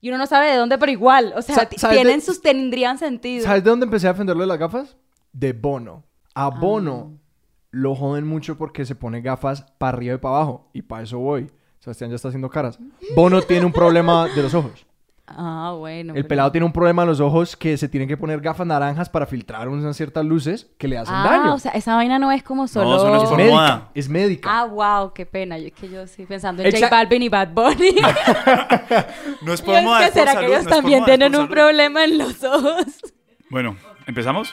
Y uno no sabe de dónde, pero igual. O sea, Sa- t- ¿sabes tienen de- sus, tendrían sentido. ¿Sabes de dónde empecé a defenderlo de las gafas? De Bono. A Bono Ah. lo joden mucho porque se pone gafas para arriba y para abajo. Y para eso voy. Sebastián ya está haciendo caras. Bono tiene un problema de los ojos. Ah, bueno. El pero- pelado tiene un problema en los ojos que se tienen que poner gafas naranjas para filtrar unas ciertas luces que le hacen Ah, daño. o sea, esa vaina no es como solo... eso no es es médica. moda. Es médica. Ah, wow, qué pena. Yo, es que yo sí pensando en Exa- J Balvin y Bad Bunny. No es Yo por es moda, que es por será salud, que ellos no también moda, tienen un salud. problema en los ojos. Bueno, ¿empezamos?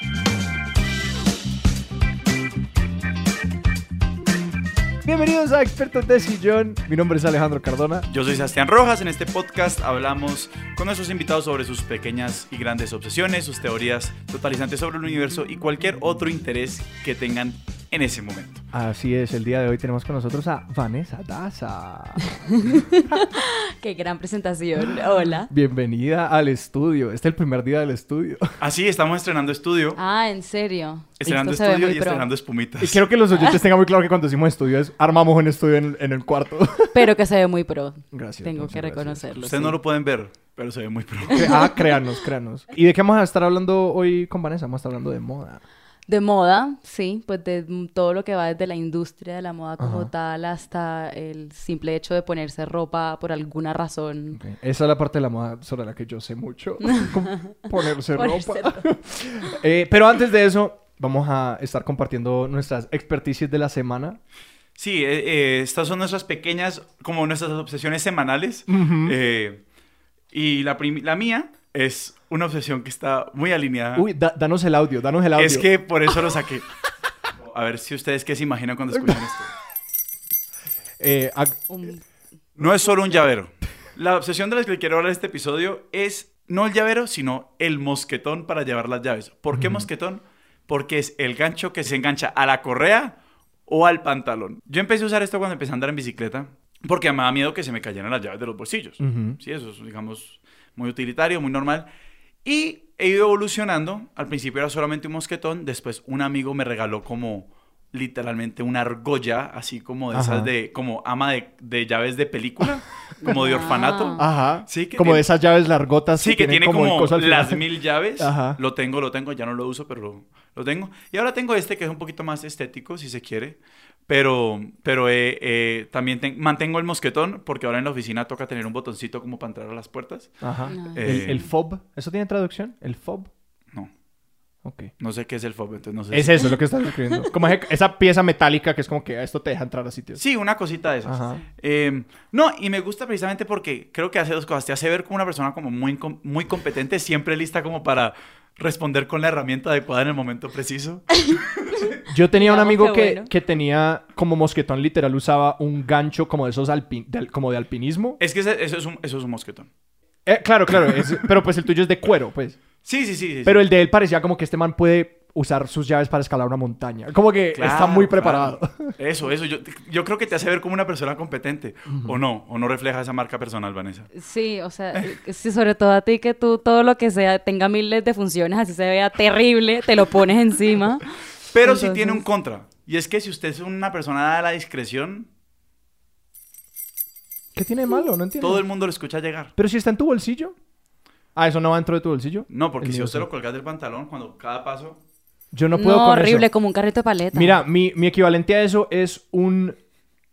Bienvenidos a Expertos de Sillón. Mi nombre es Alejandro Cardona. Yo soy Sebastián Rojas. En este podcast hablamos con nuestros invitados sobre sus pequeñas y grandes obsesiones, sus teorías totalizantes sobre el universo y cualquier otro interés que tengan en ese momento. Así es, el día de hoy tenemos con nosotros a Vanessa Daza. Qué gran presentación. Hola. Bienvenida al estudio. Este es el primer día del estudio. Así estamos estrenando estudio, Ah, ¿en serio? estrenando Esto se ve estudio muy y pro. estrenando espumitas. Y quiero que los oyentes tengan muy claro que cuando decimos estudio es armamos un estudio en, en el cuarto. Pero que se ve muy pro. Gracias. Tengo que reconocerlo. Ustedes sí. no lo pueden ver, pero se ve muy pro. Ah, créanos, créanos. ¿Y de qué vamos a estar hablando hoy con Vanessa? Vamos a estar hablando de moda. De moda, sí, pues de todo lo que va desde la industria de la moda como Ajá. tal hasta el simple hecho de ponerse ropa por alguna razón. Esa es la parte de la moda sobre la que yo sé mucho. Ponerse ropa. Eh, pero antes de eso, vamos a estar compartiendo nuestras experticias de la semana. Sí, eh, eh, estas son nuestras pequeñas, como nuestras obsesiones semanales. Eh, y la, la mía es una obsesión que está muy alineada. Uy, da- danos el audio, danos el audio. es que por eso lo saqué. A ver si ustedes qué se imaginan cuando escuchan esto. Eh, Un- No es solo un llavero. La obsesión de la que quiero hablar en este episodio es no el llavero, sino el mosquetón para llevar las llaves. ¿Por qué mosquetón? Porque es el gancho que se engancha a la correa o al pantalón. Yo empecé a usar esto cuando empecé a andar en bicicleta porque me daba miedo que se me cayeran las llaves de los bolsillos. Ujú. Sí, eso es, digamos, muy utilitario, muy normal. Y he ido evolucionando. Al principio era solamente un mosquetón. Después un amigo me regaló como literalmente una argolla, así como de Ajá. esas de, como ama de, de llaves de película, como de Ah. orfanato. Ajá. Sí, que como tiene- de esas llaves largotas. Sí, que tiene el como final. las mil llaves. Ajá. Lo tengo, lo tengo, ya no lo uso, pero lo, lo tengo. Y ahora tengo este que es un poquito más estético, si se quiere. Pero, pero eh, eh, también ten- mantengo el mosquetón porque ahora en la oficina toca tener un botoncito como para entrar a las puertas. Ajá. Ah. El, Eh, el fob. ¿Eso tiene traducción? ¿El fob? No, Ok. no sé qué es el fob, entonces no sé. Es si- eso lo que estás escribiendo. Como esa pieza metálica que es como que esto te deja entrar a sitios. Sí, una cosita de esas. Ajá. Eh, no, y me gusta precisamente porque creo que hace dos cosas. Te hace ver como una persona como muy, muy competente, siempre lista como para responder con la herramienta adecuada en el momento preciso. Yo tenía un amigo que que, bueno. que tenía como mosquetón literal, usaba un gancho como de esos alpi- de al- como de alpinismo. Es que ese- eso es un, eso es un mosquetón. Eh, claro, claro, es- pero pues el tuyo es de cuero, pues. Sí, sí, sí. sí, sí. Pero el de él parecía como que este man puede usar sus llaves para escalar una montaña. Como que está muy preparado. claro. Eso, eso. Yo, yo creo que te hace ver como una persona competente. O no, o no refleja esa marca personal, Vanessa. Sí, o sea, sí, sobre todo a ti que tú todo lo que sea tenga miles de funciones, así se vea terrible, te lo pones encima. Pero sí tiene un contra. Y es que si usted es una persona a la discreción, ¿Qué tiene de malo? No entiendo. todo el mundo lo escucha llegar. Pero si está en tu bolsillo. Ah, eso no va dentro de tu bolsillo. No, porque El si mío usted sí. lo colgas del pantalón, cuando cada paso... Yo no No, puedo con horrible, eso. como un carrito de paleta. Mira, mi, mi equivalente a eso es un,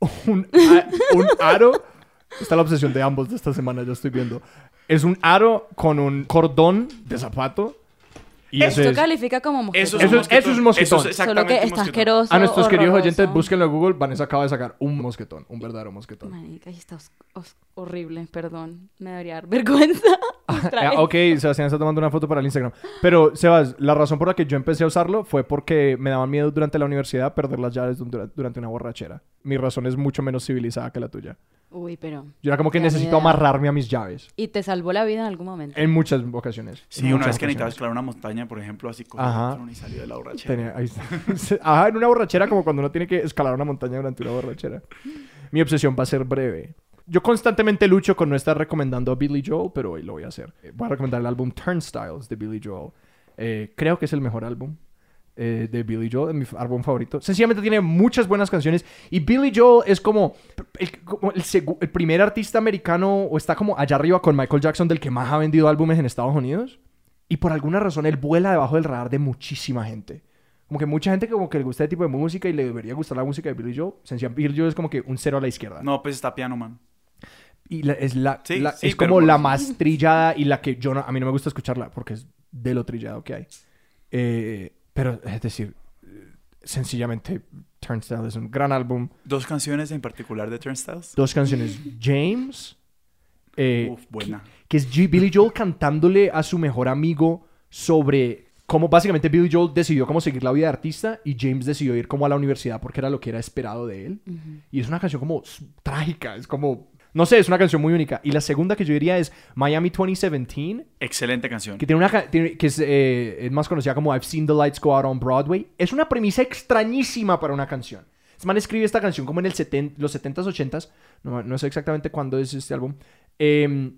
un, a- un aro. Está la obsesión de ambos de esta semana, yo estoy viendo. Es un aro con un cordón de zapato. Y eso Esto es... califica como mosquetón. Eso es, Eso un es- eso es un mosquetón. Eso es Solo exactamente que un está mosquetón. asqueroso. A nuestros queridos horroroso. oyentes, búsquenlo en Google. Vanessa acaba de sacar un mosquetón, un verdadero mosquetón. Marica, y está os- os- horrible, perdón. Me debería dar vergüenza. Ah, vez. ok, Sebastián está tomando una foto para el Instagram. Pero, Sebas, la razón por la que yo empecé a usarlo fue porque me daban miedo durante la universidad perder las llaves dura- durante una borrachera. Mi razón es mucho menos civilizada que la tuya. Uy, pero... Yo era como que necesito amarrarme a mis llaves. Y te salvó la vida en algún momento. En muchas ocasiones. Sí, En una vez que necesitaba ocasiones. escalar una montaña, por ejemplo, así con Ajá. y salió de la borrachera. Tenía- ahí está. Ajá, en una borrachera como cuando uno tiene que escalar una montaña durante una borrachera. Mi obsesión va a ser breve. Yo constantemente lucho con no estar recomendando a Billy Joel, pero hoy lo voy a hacer. Eh, Voy a recomendar el álbum Turnstiles de Billy Joel. Eh, creo que es el mejor álbum. eh, de Billy Joel, es mi álbum favorito. Sencillamente tiene muchas buenas canciones. Y Billy Joel es como el, como el el primer artista americano, o está como allá arriba con Michael Jackson, del que más ha vendido álbumes en Estados Unidos. Y por alguna razón él vuela debajo del radar de muchísima gente. Como que mucha gente como que le gusta este tipo de música y le debería gustar la música de Billy Joel. Sencillamente, Billy Joel es como que un cero a la izquierda. No, pues está Piano Man. Y la- es, la, Sí, la- sí, es como la más trillada y la que yo no, a mí no me gusta escucharla porque es de lo trillado que hay. Eh, pero es decir, sencillamente Turnstile es un gran álbum. Dos canciones en particular de Turnstiles. Dos canciones, James, eh, Uf, buena. que es G- Billy Joel cantándole a su mejor amigo sobre cómo básicamente Billy Joel decidió cómo seguir la vida de artista y James decidió ir como a la universidad porque era lo que era esperado de él. Y es una canción como trágica, es como, no sé, es una canción muy única. Y la segunda que yo diría es Miami 2017, Excelente canción. que tiene una tiene- que es, eh, es más conocida como I've Seen the Lights Go Out on Broadway. Es una premisa extrañísima para una canción. Este man escribe esta canción como en el seten- los 70s, 80s. No, no sé exactamente cuándo es este álbum. Eh,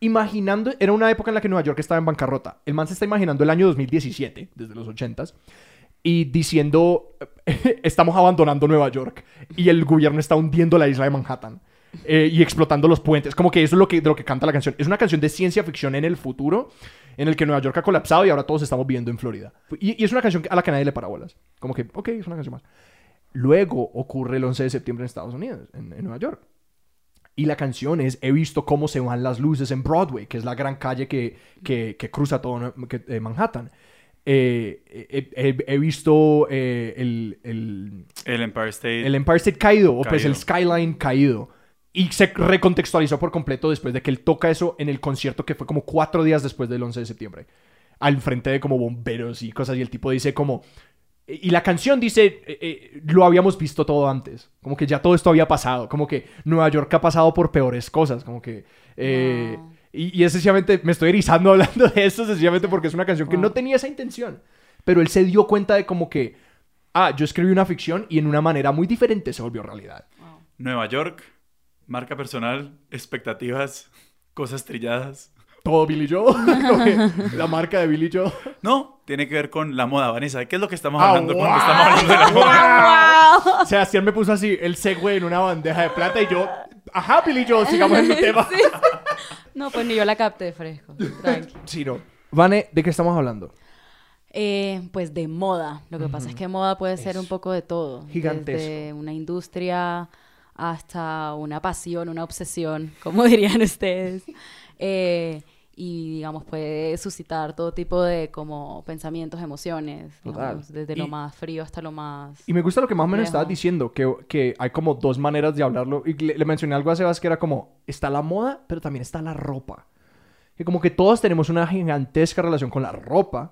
imaginando, era una época en la que Nueva York estaba en bancarrota. El man se está imaginando el año 2017, desde los 80s, y diciendo, estamos abandonando Nueva York y el gobierno está hundiendo la isla de Manhattan. Eh, y explotando los puentes. Como que eso es lo que, de lo que canta la canción. Es una canción de ciencia ficción en el futuro, en el que Nueva York ha colapsado y ahora todos estamos viviendo en Florida. Y, y es una canción a la que nadie le para bolas. Como que, ok, es una canción más. Luego ocurre el 11 de septiembre en Estados Unidos, en, en Nueva York. Y la canción es He visto cómo se van las luces en Broadway, que es la gran calle que, que, que cruza todo que- eh, Manhattan. Eh, he, he- he visto eh, el, el, El Empire State. el Empire State caído, o pues Caído. el Skyline caído. Y se recontextualizó por completo después de que él toca eso en el concierto que fue como cuatro días después del 11 de septiembre. Al frente de como bomberos y cosas. Y el tipo dice como... Y la canción dice, eh, eh, lo habíamos visto todo antes. Como que ya todo esto había pasado. Como que Nueva York ha pasado por peores cosas. Como que... eh, Wow. y, y es sencillamente, me estoy erizando hablando de esto sencillamente porque es una canción que Wow. no tenía esa intención. Pero él se dio cuenta de como que, ah, yo escribí una ficción y en una manera muy diferente se volvió realidad. Nueva York. Marca personal. Expectativas. Cosas trilladas. Todo Billy Joe. La marca de Billy Joe. No, tiene que ver con la moda, Vanessa. ¿Qué es lo que estamos Ah, hablando cuando wow. estamos hablando de la moda? Sebastián me puso así el segue en una bandeja de plata y yo, ajá, Billy Joe, sigamos en el tema. No, pues ni yo la capté fresco. Tranqui. Sí, no. Vane, ¿de qué estamos hablando? Eh, pues de moda. Lo que pasa es que moda puede ser un poco de todo. Gigantesco. Desde una industria hasta una pasión, una obsesión, como dirían ustedes. Eh, y digamos, puede suscitar todo tipo de como pensamientos, emociones. Digamos, desde Y- lo más frío hasta lo más... Y me gusta lo que más o menos estabas diciendo, que, que hay como dos maneras de hablarlo. Y le, le mencioné algo a Sebas que era como, está la moda, pero también está la ropa. Que como que todos tenemos una gigantesca relación con la ropa,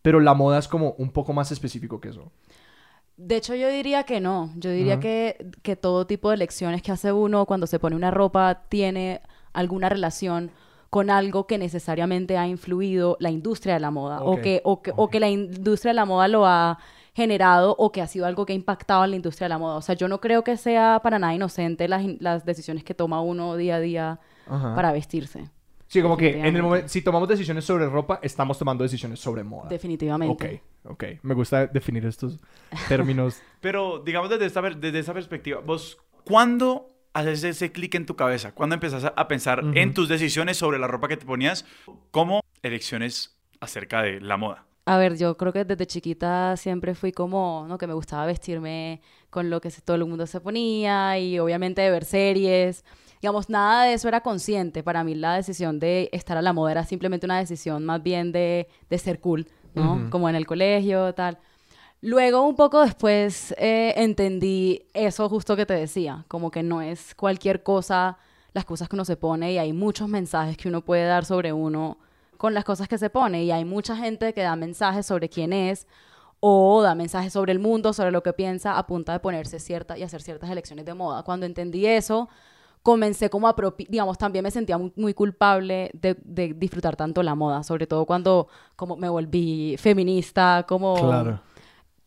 pero la moda es como un poco más específico que eso. De hecho, yo diría que no. Yo diría que, que todo tipo de elecciones que hace uno cuando se pone una ropa tiene alguna relación con algo que necesariamente ha influido la industria de la moda o, que, o, que, o que la industria de la moda lo ha generado o que ha sido algo que ha impactado en la industria de la moda. O sea, yo no creo que sea para nada inocente las, las decisiones que toma uno día a día Ajá. para vestirse. Sí, como que en el Definitivamente. momento, si tomamos decisiones sobre ropa, estamos tomando decisiones sobre moda. Definitivamente. Ok, ok. Me gusta definir estos términos. Pero, digamos, desde esta, desde esa perspectiva, vos, ¿cuándo haces ese clic en tu cabeza? ¿Cuándo empezás a- pensar Ujú. en tus decisiones sobre la ropa que te ponías como elecciones acerca de la moda? A ver, yo creo que desde chiquita siempre fui como, ¿no? Que me gustaba vestirme con lo que todo el mundo se ponía y obviamente de ver series. Digamos, nada de eso era consciente. Para mí la decisión de estar a la moda era simplemente una decisión más bien de, de ser cool, ¿no? Ujú. Como en el colegio, tal. Luego, un poco después, eh, entendí eso justo que te decía, como que no es cualquier cosa las cosas que uno se pone y hay muchos mensajes que uno puede dar sobre uno con las cosas que se pone y hay mucha gente que da mensajes sobre quién es o da mensajes sobre el mundo, sobre lo que piensa a punta de ponerse cierta y hacer ciertas elecciones de moda. Cuando entendí eso, comencé como a, digamos, también me sentía muy, muy culpable de, de disfrutar tanto la moda, sobre todo cuando como me volví feminista, como Claro.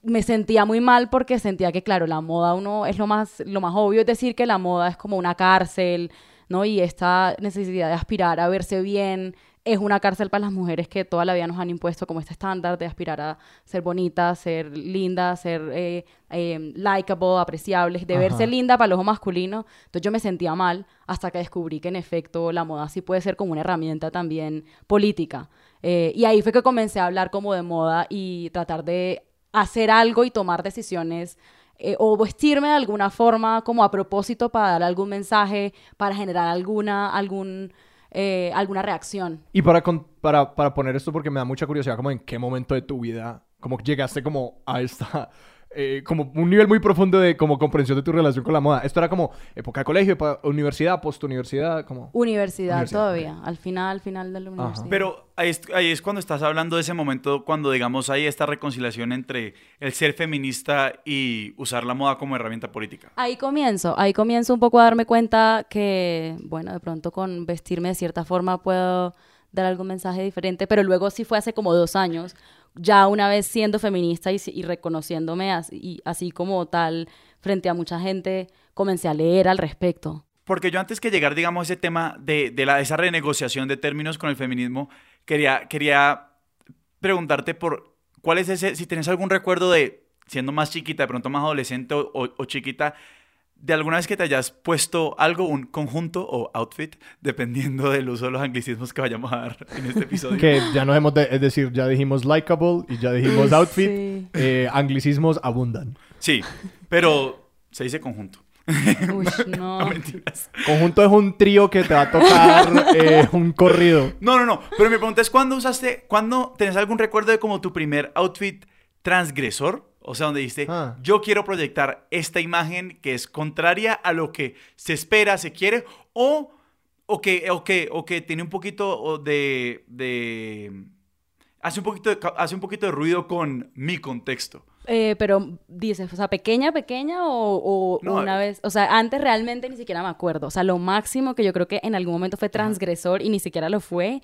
me sentía muy mal porque sentía que, claro, la moda uno es lo más, lo más obvio, es decir, que la moda es como una cárcel ¿no? Y esta necesidad de aspirar a verse bien es una cárcel para las mujeres que toda la vida nos han impuesto como este estándar de aspirar a ser bonita, ser linda, ser eh, eh, likable, apreciable, de verse Ajá. linda para el ojo masculino. Entonces yo me sentía mal hasta que descubrí que en efecto la moda sí puede ser como una herramienta también política. Eh, y ahí fue que comencé a hablar como de moda y tratar de hacer algo y tomar decisiones eh, o vestirme de alguna forma como a propósito para dar algún mensaje, para generar alguna, algún, eh, alguna reacción. Y para, para, para poner esto, porque me da mucha curiosidad, como en qué momento de tu vida, como llegaste como a esta, eh, como un nivel muy profundo de como comprensión de tu relación con la moda. Esto era como época de colegio, universidad, postuniversidad, como... Universidad, Universidad, todavía, al final, al final de la universidad. Pero ahí es, ahí es cuando estás hablando de ese momento, cuando digamos hay esta reconciliación entre el ser feminista y usar la moda como herramienta política. Ahí comienzo, ahí comienzo un poco a darme cuenta que, bueno, de pronto con vestirme de cierta forma puedo dar algún mensaje diferente, pero luego sí fue hace como dos años, ya una vez siendo feminista y, reconociéndome así, como tal frente a mucha gente, comencé a leer al respecto. Porque yo antes que llegar, digamos, a ese tema de, esa renegociación de términos con el feminismo, quería, quería preguntarte por cuál es ese, si tenés algún recuerdo de siendo más chiquita, de pronto más adolescente o chiquita, de alguna vez que te hayas puesto algo, un conjunto o outfit, dependiendo del uso de los anglicismos que vayamos a dar en este episodio. Que ya nos hemos, de- es decir, ya dijimos likable y ya dijimos outfit. Sí. Eh, anglicismos abundan. Sí, pero se dice conjunto. Uy, no. No, mentiras. Conjunto es un trío que te va a tocar eh, un corrido. No, no, no. Pero mi pregunta es, ¿cuándo usaste, cuándo tenés algún recuerdo de como tu primer outfit transgresor? O sea, donde dijiste, Ah. yo quiero proyectar esta imagen que es contraria a lo que se espera, se quiere, o, o, que, o, que, o que tiene un poquito de, de... Hace un poquito de, hace un poquito de ruido con mi contexto. Eh, pero dices, o sea, pequeña, pequeña o, o No, una eh. vez, o sea, antes realmente ni siquiera me acuerdo, o sea, lo máximo que yo creo que en algún momento fue transgresor y ni siquiera lo fue,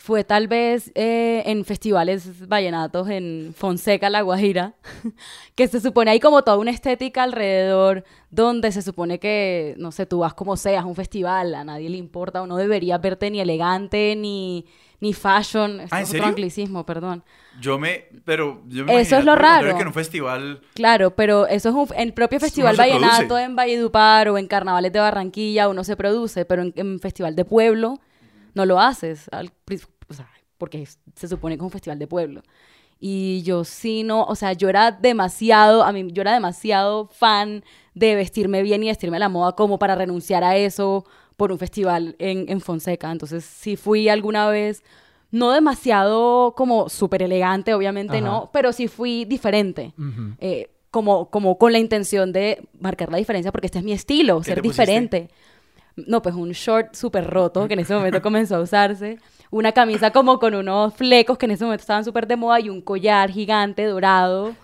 fue tal vez eh, en festivales vallenatos en Fonseca, La Guajira, que se supone hay como toda una estética alrededor donde se supone que, no sé, tú vas como seas, un festival, a nadie le importa o no deberías verte ni elegante ni, ni fashion, esto ¿Ah, es otro anglicismo, perdón. Yo me... Pero yo me Eso es lo raro. que en un festival... Claro, pero eso es un, en el propio Festival no Vallenato produce. en Valledupar o en Carnavales de Barranquilla uno se produce, pero en, en Festival de Pueblo no lo haces, al o sea, porque se supone que es un festival de pueblo. Y yo sí no, o sea, yo era demasiado, a mí yo era demasiado fan de vestirme bien y vestirme a la moda como para renunciar a eso por un festival en, en Fonseca. Entonces sí fui alguna vez, no demasiado como súper elegante, obviamente Ajá. no, pero sí fui diferente. Eh, como, como con la intención de marcar la diferencia porque este es mi estilo, ¿Qué ser te pusiste? No, pues un short súper roto que en ese momento comenzó a usarse. Una camisa como con unos flecos que en ese momento estaban súper de moda y un collar gigante dorado.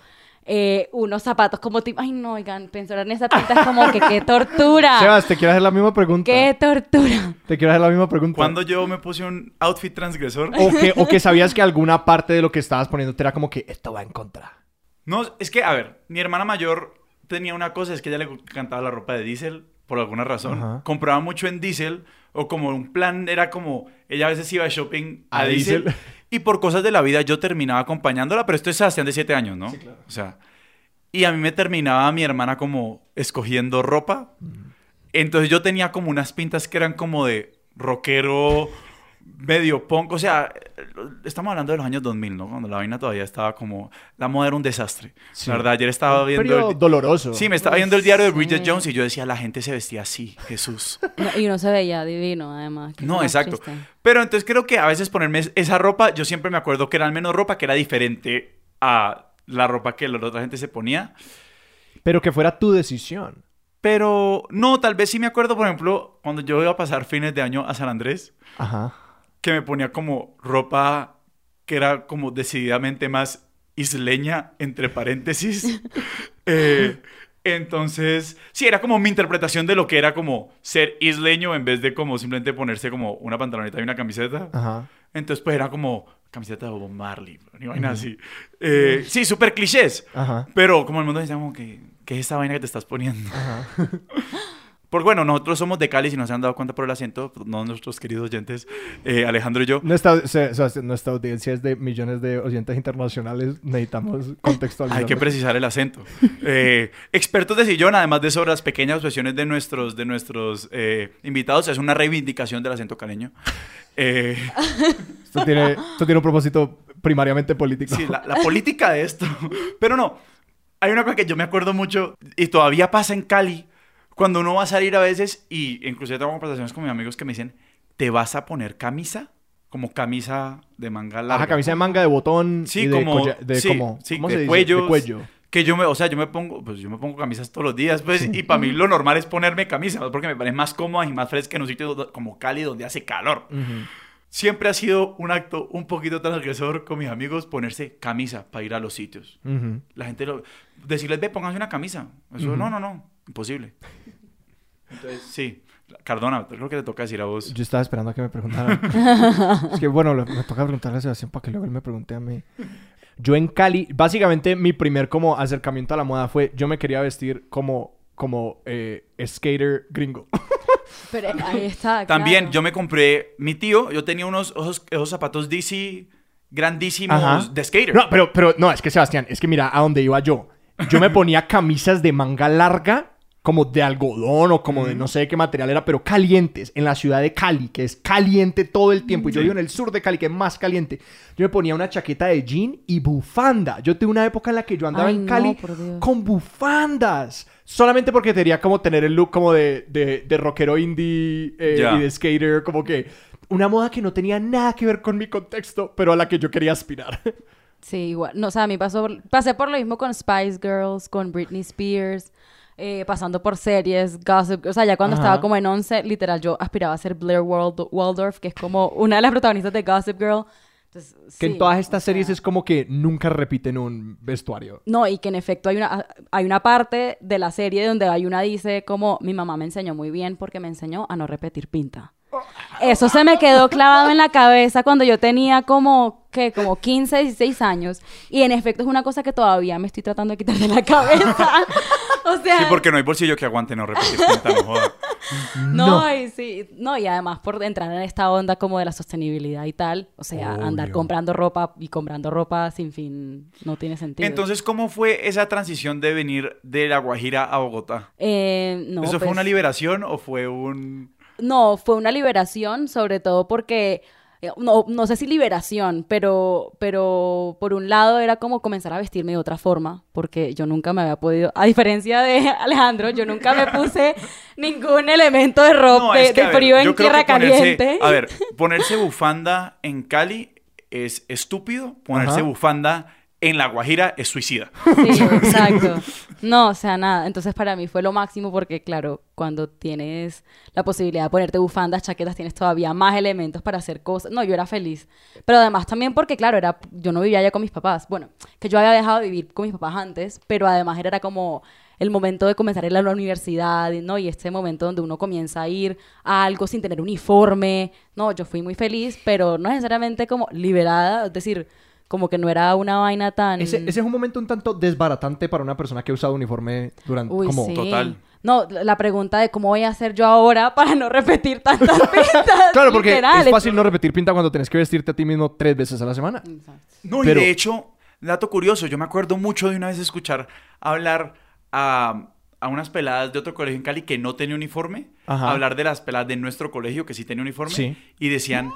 eh, unos zapatos como tipo... Ay, no, oigan, pensar en esa tinta es como que qué tortura. Sebas, te quiero hacer la misma pregunta. ¡Qué tortura! Te quiero hacer la misma pregunta. Cuando yo me puse un outfit transgresor... O que, o que sabías que alguna parte de lo que estabas poniendo te era como que esto va en contra. No, es que, a ver, mi hermana mayor tenía una cosa, es que ella le encantaba la ropa de Diesel, por alguna razón. Ajá. Compraba mucho en Diesel, o como un plan era como, ella a veces iba de shopping a, A Diesel, Diesel. y por cosas de la vida yo terminaba acompañándola, pero esto es Sebastián de 7 años, ¿no? O sea, y a mí me terminaba mi hermana como escogiendo ropa. Entonces yo tenía como unas pintas que eran como de rockero, medio punk. O sea, estamos hablando de los años 2000, ¿no? Cuando la vaina todavía estaba como... La moda era un desastre. Sí. La verdad, ayer estaba Un viendo... el- doloroso. Sí, me estaba viendo el diario de Bridget Sí. Jones y yo decía, la gente se vestía así, Jesús. No, y no se veía divino, además. No, exacto. triste. Pero entonces creo que a veces ponerme es- esa ropa, yo siempre me acuerdo que era al menos ropa que era diferente a la ropa que la otra gente se ponía. Pero que fuera tu decisión. Pero no, tal vez sí me acuerdo, por ejemplo, cuando yo iba a pasar fines de año a San Andrés, Ajá. Que me ponía como ropa que era como decididamente más isleña, entre paréntesis. Eh, entonces, sí, era como mi interpretación de lo que era como ser isleño en vez de como simplemente ponerse como una pantaloneta y una camiseta. Ajá. Entonces, pues era como camiseta de Bob Marley, ni vaina así. Eh, sí, súper clichés. Ajá. Pero como el mundo decía como que, ¿qué es esta vaina que te estás poniendo? Ajá. Porque bueno, nosotros somos de Cali, si no se han dado cuenta por el acento, no nuestros queridos oyentes, eh, Alejandro y yo. Nuestra, se- se- nuestra audiencia es de millones de oyentes internacionales. Necesitamos contextualizar. Hay que precisar el acento. Eh, expertos de sillón, además de sobre las pequeñas obsesiones de nuestros, de nuestros eh, invitados, es una reivindicación del acento caleño. Esto tiene, esto tiene un propósito primariamente político. sí, la, la política de esto. Pero no, hay una cosa que yo me acuerdo mucho y todavía pasa en Cali, cuando uno va a salir a veces y inclusive tengo conversaciones con mis amigos que me dicen, ¿te vas a poner camisa? Como camisa de manga larga. Ajá, camisa de manga de botón. Sí, y de como, de sí, como- sí, ¿cómo de se dice? cuellos, De cuello. Que yo me, o sea, yo me pongo, pues yo me pongo camisas todos los días, pues, y para mí lo normal es ponerme camisa, porque me parece más cómoda y más fresca en un sitio como Cali donde hace calor. Siempre ha sido un acto un poquito transgresor con mis amigos ponerse camisa para ir a los sitios. La gente lo... Decirles, ve, pónganse una camisa. Eso, no, no, no, imposible. Entonces, sí. Cardona, creo que te toca decir a vos. Yo estaba esperando a que me preguntaran. es que, bueno, me toca preguntarle a Sebastián para que luego él me pregunte a mí. Yo en Cali, básicamente mi primer como acercamiento a la moda fue, yo me quería vestir como, como eh, skater gringo. Pero ahí está. También claro. yo me compré, mi tío, yo tenía unos esos, esos zapatos DC grandísimos Ajá. de skater. No, pero, pero, no, es que Sebastián, es que mira a dónde iba yo. Yo me ponía camisas de manga larga, como de algodón o como de no sé de qué material era, pero calientes, en la ciudad de Cali, que es caliente todo el tiempo. Y yo vivo en el sur de Cali, que es más caliente. Yo me ponía una chaqueta de jean y bufanda. Yo tuve una época en la que yo andaba Ay, en Cali con bufandas. Solamente porque quería como tener el look como de, de, de rockero indie eh, y de skater, como que una moda que no tenía nada que ver con mi contexto, pero a la que yo quería aspirar. Sí, igual. No, o sea, a mí pasó, pasé por lo mismo con Spice Girls, con Britney Spears, eh, pasando por series, Gossip. O sea, ya cuando Ajá. estaba como en 11, literal, yo aspiraba a ser Blair Wald- Waldorf, que es como una de las protagonistas de Gossip Girl. Entonces, Que sí, en todas estas o sea, series es como que nunca repiten un vestuario. No, y que en efecto hay una, hay una parte de la serie donde hay una dice como mi mamá me enseñó muy bien porque me enseñó a no repetir pinta. Eso se me quedó clavado en la cabeza cuando yo tenía como, ¿qué? Como 15, 16 años. Y en efecto es una cosa que todavía me estoy tratando de quitar de la cabeza. o sea... Sí, porque no hay bolsillo que aguante no repetir pinta, no joda. No, y sí, no, y además por entrar en esta onda como de la sostenibilidad y tal, o sea, andar comprando ropa y comprando ropa sin fin no tiene sentido. Entonces, ¿cómo fue esa transición de venir de La Guajira a Bogotá? Eh, no, ¿Eso fue pues- una liberación o fue un...? No, fue una liberación, sobre todo porque, eh, no, no sé si liberación, pero, pero por un lado era como comenzar a vestirme de otra forma, porque yo nunca me había podido, a diferencia de Alejandro, yo nunca me puse ningún elemento de ropa, No, de, es que, de a ver, frío en tierra ponerse- caliente. A ver, ponerse bufanda en Cali es estúpido, ponerse Ajá. bufanda en La Guajira es suicida. Sí, exacto. No, o sea, nada. Entonces para mí fue lo máximo porque, claro, cuando tienes la posibilidad de ponerte bufandas, chaquetas, tienes todavía más elementos para hacer cosas. No, yo era feliz. Pero además también porque, claro, era, yo no vivía ya con mis papás. Bueno, que yo había dejado de vivir con mis papás antes, pero además era como el momento de comenzar a a la universidad, ¿no? Y este momento donde uno comienza a ir a algo sin tener uniforme. No, yo fui muy feliz, pero no necesariamente como liberada, es decir, como que no era una vaina tan... Ese, ese es un momento un tanto desbaratante para una persona que ha usado uniforme durante... Uy, como... sí. Total. No, la pregunta de cómo voy a hacer yo ahora para no repetir tantas pistas. Claro, porque es fácil no repetir pinta cuando tenés que vestirte a ti mismo tres veces a la semana. Exacto. No, Pero- y de hecho, dato curioso, yo me acuerdo mucho de una vez escuchar hablar a, a unas peladas de otro colegio en Cali que no tenía uniforme, Ajá. hablar de las peladas de nuestro colegio que sí tenía uniforme, Sí. y decían,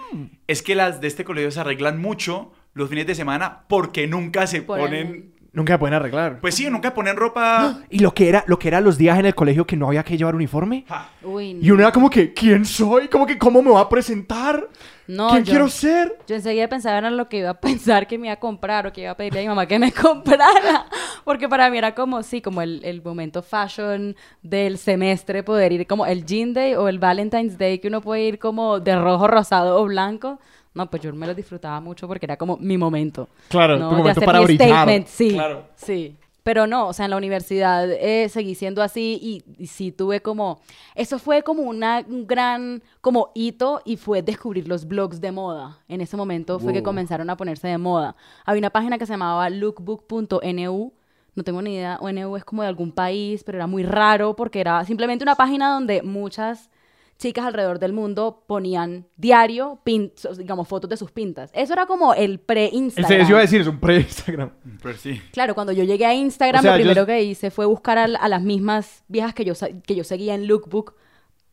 es que las de este colegio se arreglan mucho los fines de semana porque nunca se Ponen- ponen... Nunca se pueden arreglar. Pues sí, nunca ponen ropa... Y lo que era, lo que era los días en el colegio que no había que llevar uniforme. Ja. Uy, no. Y uno era como que, ¿quién soy? Como que, ¿cómo me va a presentar? No, ¿Quién yo- quiero ser? Yo enseguida pensaba en lo que iba a pensar que me iba a comprar o que iba a pedirle a mi mamá que me comprara. Porque para mí era como, sí, como el, el momento fashion del semestre, poder ir como el Jean Day o el Valentine's Day, que uno puede ir como de rojo, rosado o blanco. No, pues yo me lo disfrutaba mucho porque era como mi momento. Claro, ¿no? tu De momento hacer para mi brillar. statement, Sí, Claro. sí. Pero no, o sea, en la universidad eh, seguí siendo así y, y sí tuve como... Eso fue como una, un gran como hito y fue descubrir los blogs de moda. En ese momento fue que comenzaron a ponerse de moda. Había una página que se llamaba lookbook.nu. no tengo ni idea, ONU es como de algún país, pero era muy raro porque era simplemente una página donde muchas chicas alrededor del mundo ponían diario, pin- digamos, fotos de sus pintas. Eso era como el pre-Instagram. eso iba a decir, es un pre-Instagram. Pero sí. Claro, cuando yo llegué a Instagram, O sea, lo yo- primero que hice fue buscar a, las mismas viejas que yo, que yo seguía en Lookbook,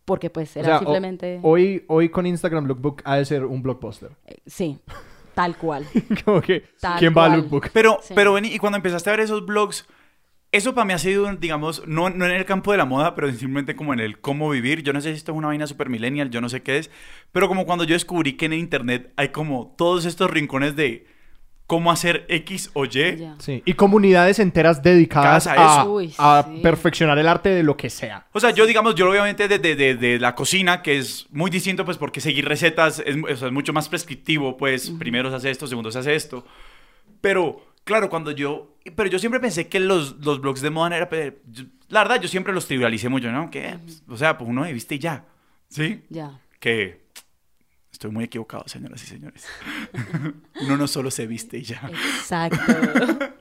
porque pues O era o- simplemente... hoy, hoy con Instagram Lookbook ha de ser un blockbuster. eh, sí, tal cual. como que, Tal ¿quién va a. Lookbook? Pero, Sí. pero vení, y cuando empezaste a ver esos blogs, eso para mí ha sido, digamos, no, no en el campo de la moda, pero simplemente como en el cómo vivir. Yo no sé si esto es una vaina super millennial, yo no sé qué es, pero como cuando yo descubrí que en internet hay como todos estos rincones de cómo hacer X o Y. Sí, y comunidades enteras dedicadas a a, eso. Uy, a sí. perfeccionar el arte de lo que sea. O sea, yo digamos, yo obviamente desde de, de la cocina, que es muy distinto, pues porque seguir recetas es, o sea, es mucho más prescriptivo, pues primero se hace esto, segundo se hace esto. Pero, claro, cuando yo... Pero yo siempre pensé que los, los blogs de moda era... yo- La verdad, yo siempre los trivialicé mucho, ¿no? Que, pues, o sea, pues uno de viste y ya. ¿Sí? Ya. Que... Estoy muy equivocado, señoras y señores. uno no solo se viste y ya. Exacto.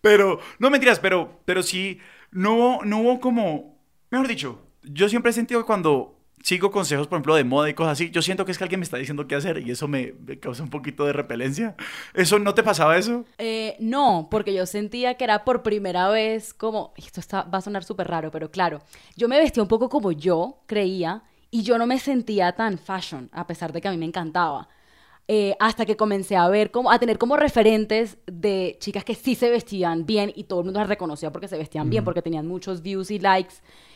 Pero, no mentiras, pero, pero sí, no no hubo como, mejor dicho, yo siempre he sentido que cuando sigo consejos, por ejemplo, de moda y cosas así, yo siento que es que alguien me está diciendo qué hacer y eso me, me causa un poquito de repelencia. ¿Eso no te pasaba eso? Eh, no, porque yo sentía que era por primera vez como, esto está, va a sonar súper raro, pero claro, yo me vestía un poco como yo creía y yo no me sentía tan fashion, a pesar de que a mí me encantaba. Eh, hasta que comencé a ver, como, a tener como referentes de chicas que sí se vestían bien y todo el mundo las reconocía porque se vestían bien, porque tenían muchos views y likes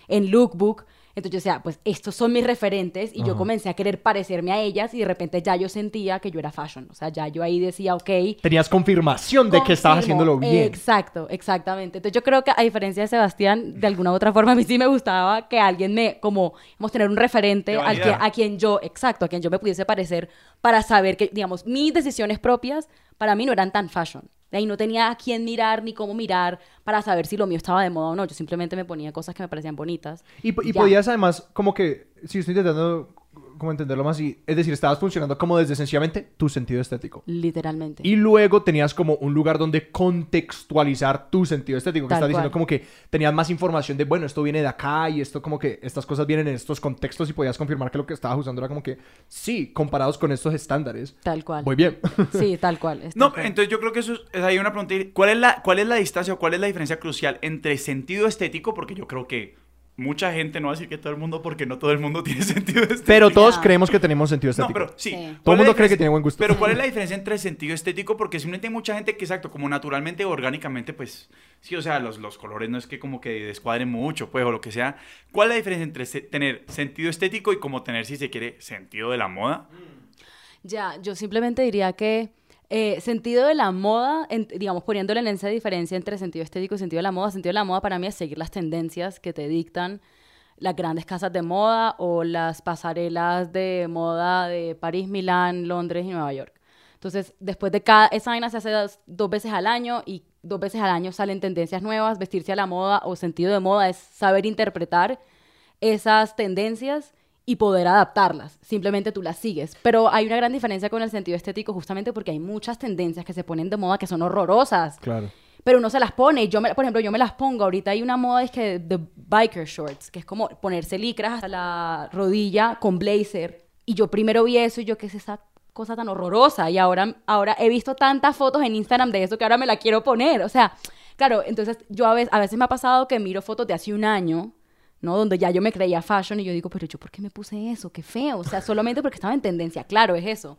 en Lookbook. Entonces yo decía, pues estos son mis referentes y yo comencé a querer parecerme a ellas y de repente ya yo sentía que yo era fashion. O sea, ya yo ahí decía, ok, Tenías confirmación de que estabas haciéndolo bien. Exacto, exactamente. Entonces yo creo que a diferencia de Sebastián, de alguna u otra forma a mí sí me gustaba que alguien me, como, vamos tener un referente Te al que, a quien yo, exacto, a quien yo me pudiese parecer para saber que, digamos, mis decisiones propias para mí no eran tan fashion. De ahí no tenía a quién mirar ni cómo mirar para saber si lo mío estaba de moda o no. Yo simplemente me ponía cosas que me parecían bonitas. Y, y podías además, como que, si estoy intentando como entenderlo más, y, es decir, estabas funcionando como desde sencillamente tu sentido estético. Literalmente. Y luego tenías como un lugar donde contextualizar tu sentido estético, que Tal estás diciendo cual. como que tenías más información de, bueno, esto viene de acá y esto como que estas cosas vienen en estos contextos y podías confirmar que lo que estabas usando era como que, sí, comparados con estos estándares, Tal cual. muy bien. Sí, tal cual. No, cual. entonces yo creo que eso es, es ahí una pregunta. ¿Cuál es, la, ¿Cuál es la distancia o cuál es la diferencia crucial entre sentido estético? Porque yo creo que mucha gente, no va a decir que todo el mundo, porque no todo el mundo tiene sentido estético. Pero todos creemos que tenemos sentido No, estético. pero sí. Sí. ¿Cuál Todo el mundo cree que tiene buen gusto. Pero ¿cuál es la diferencia entre sentido estético? Porque simplemente hay mucha gente que, exacto, como naturalmente o orgánicamente, pues, sí, o sea, los, los colores no es que como que descuadren mucho, pues, o lo que sea. ¿Cuál es la diferencia entre se- tener sentido estético y como tener, si se quiere, sentido de la moda? Ya, yo simplemente diría que eh, sentido de la moda, en- digamos, poniéndole en esa diferencia entre sentido estético y sentido de la moda, sentido de la moda para mí es seguir las tendencias que te dictan las grandes casas de moda o las pasarelas de moda de París, Milán, Londres y Nueva York. Entonces, después de cada, esa vaina se hace dos, dos veces al año y dos veces al año salen tendencias nuevas, vestirse a la moda o sentido de moda es saber interpretar esas tendencias y poder adaptarlas. Simplemente tú las sigues. Pero hay una gran diferencia con el sentido estético justamente porque hay muchas tendencias que se ponen de moda que son horrorosas. Claro. Pero uno se las pone. Yo me, por ejemplo, yo me las pongo. Ahorita hay una moda es que de biker shorts, que es como ponerse licras hasta la rodilla con blazer. Y yo primero vi eso y yo, ¿qué es esa cosa tan horrorosa? Y ahora, ahora he visto tantas fotos en Instagram de eso que ahora me la quiero poner. O sea, claro, entonces yo a veces, a veces me ha pasado que miro fotos de hace un año, ¿no? Donde ya yo me creía fashion y yo digo, pero yo, ¿por qué me puse eso? Qué feo. O sea, solamente porque estaba en tendencia. Claro, es eso.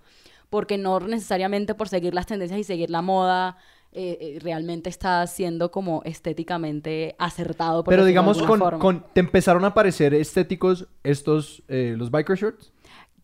Porque no necesariamente por seguir las tendencias y seguir la moda. eh, eh, realmente está siendo como estéticamente acertado. por Pero digamos, con, con- ¿te empezaron a parecer estéticos estos, eh, los biker shorts?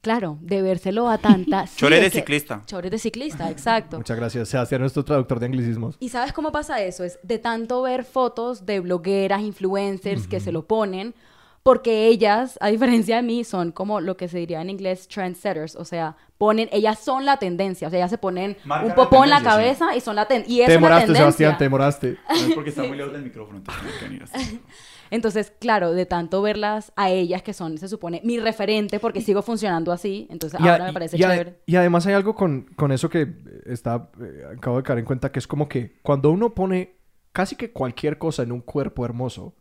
Claro, de vérselo a tanta... sí, Chores de es que- ciclista. Chores de ciclista, exacto. Muchas gracias, Sebastián, nuestro traductor de anglicismos. ¿Y sabes cómo pasa eso? Es de tanto ver fotos de blogueras, influencers que se lo ponen, porque ellas, a diferencia de mí, son como lo que se diría en inglés trendsetters, o sea, ponen, ellas son la tendencia, o sea, ellas se ponen un popó en la tendencia, sí. cabeza y son la ten y eso Te es la demoraste, tendencia. Sebastián, te demoraste. No es porque está muy lejos del micrófono, entonces no hay que venir así. Entonces, claro, de tanto verlas a ellas que son, se supone, mi referente, porque sigo funcionando así, entonces Y a- ahora me parece y a- chévere. y además hay algo con, con eso que está, eh, acabo de caer en cuenta, que es como que cuando uno pone casi que cualquier cosa en un cuerpo hermoso.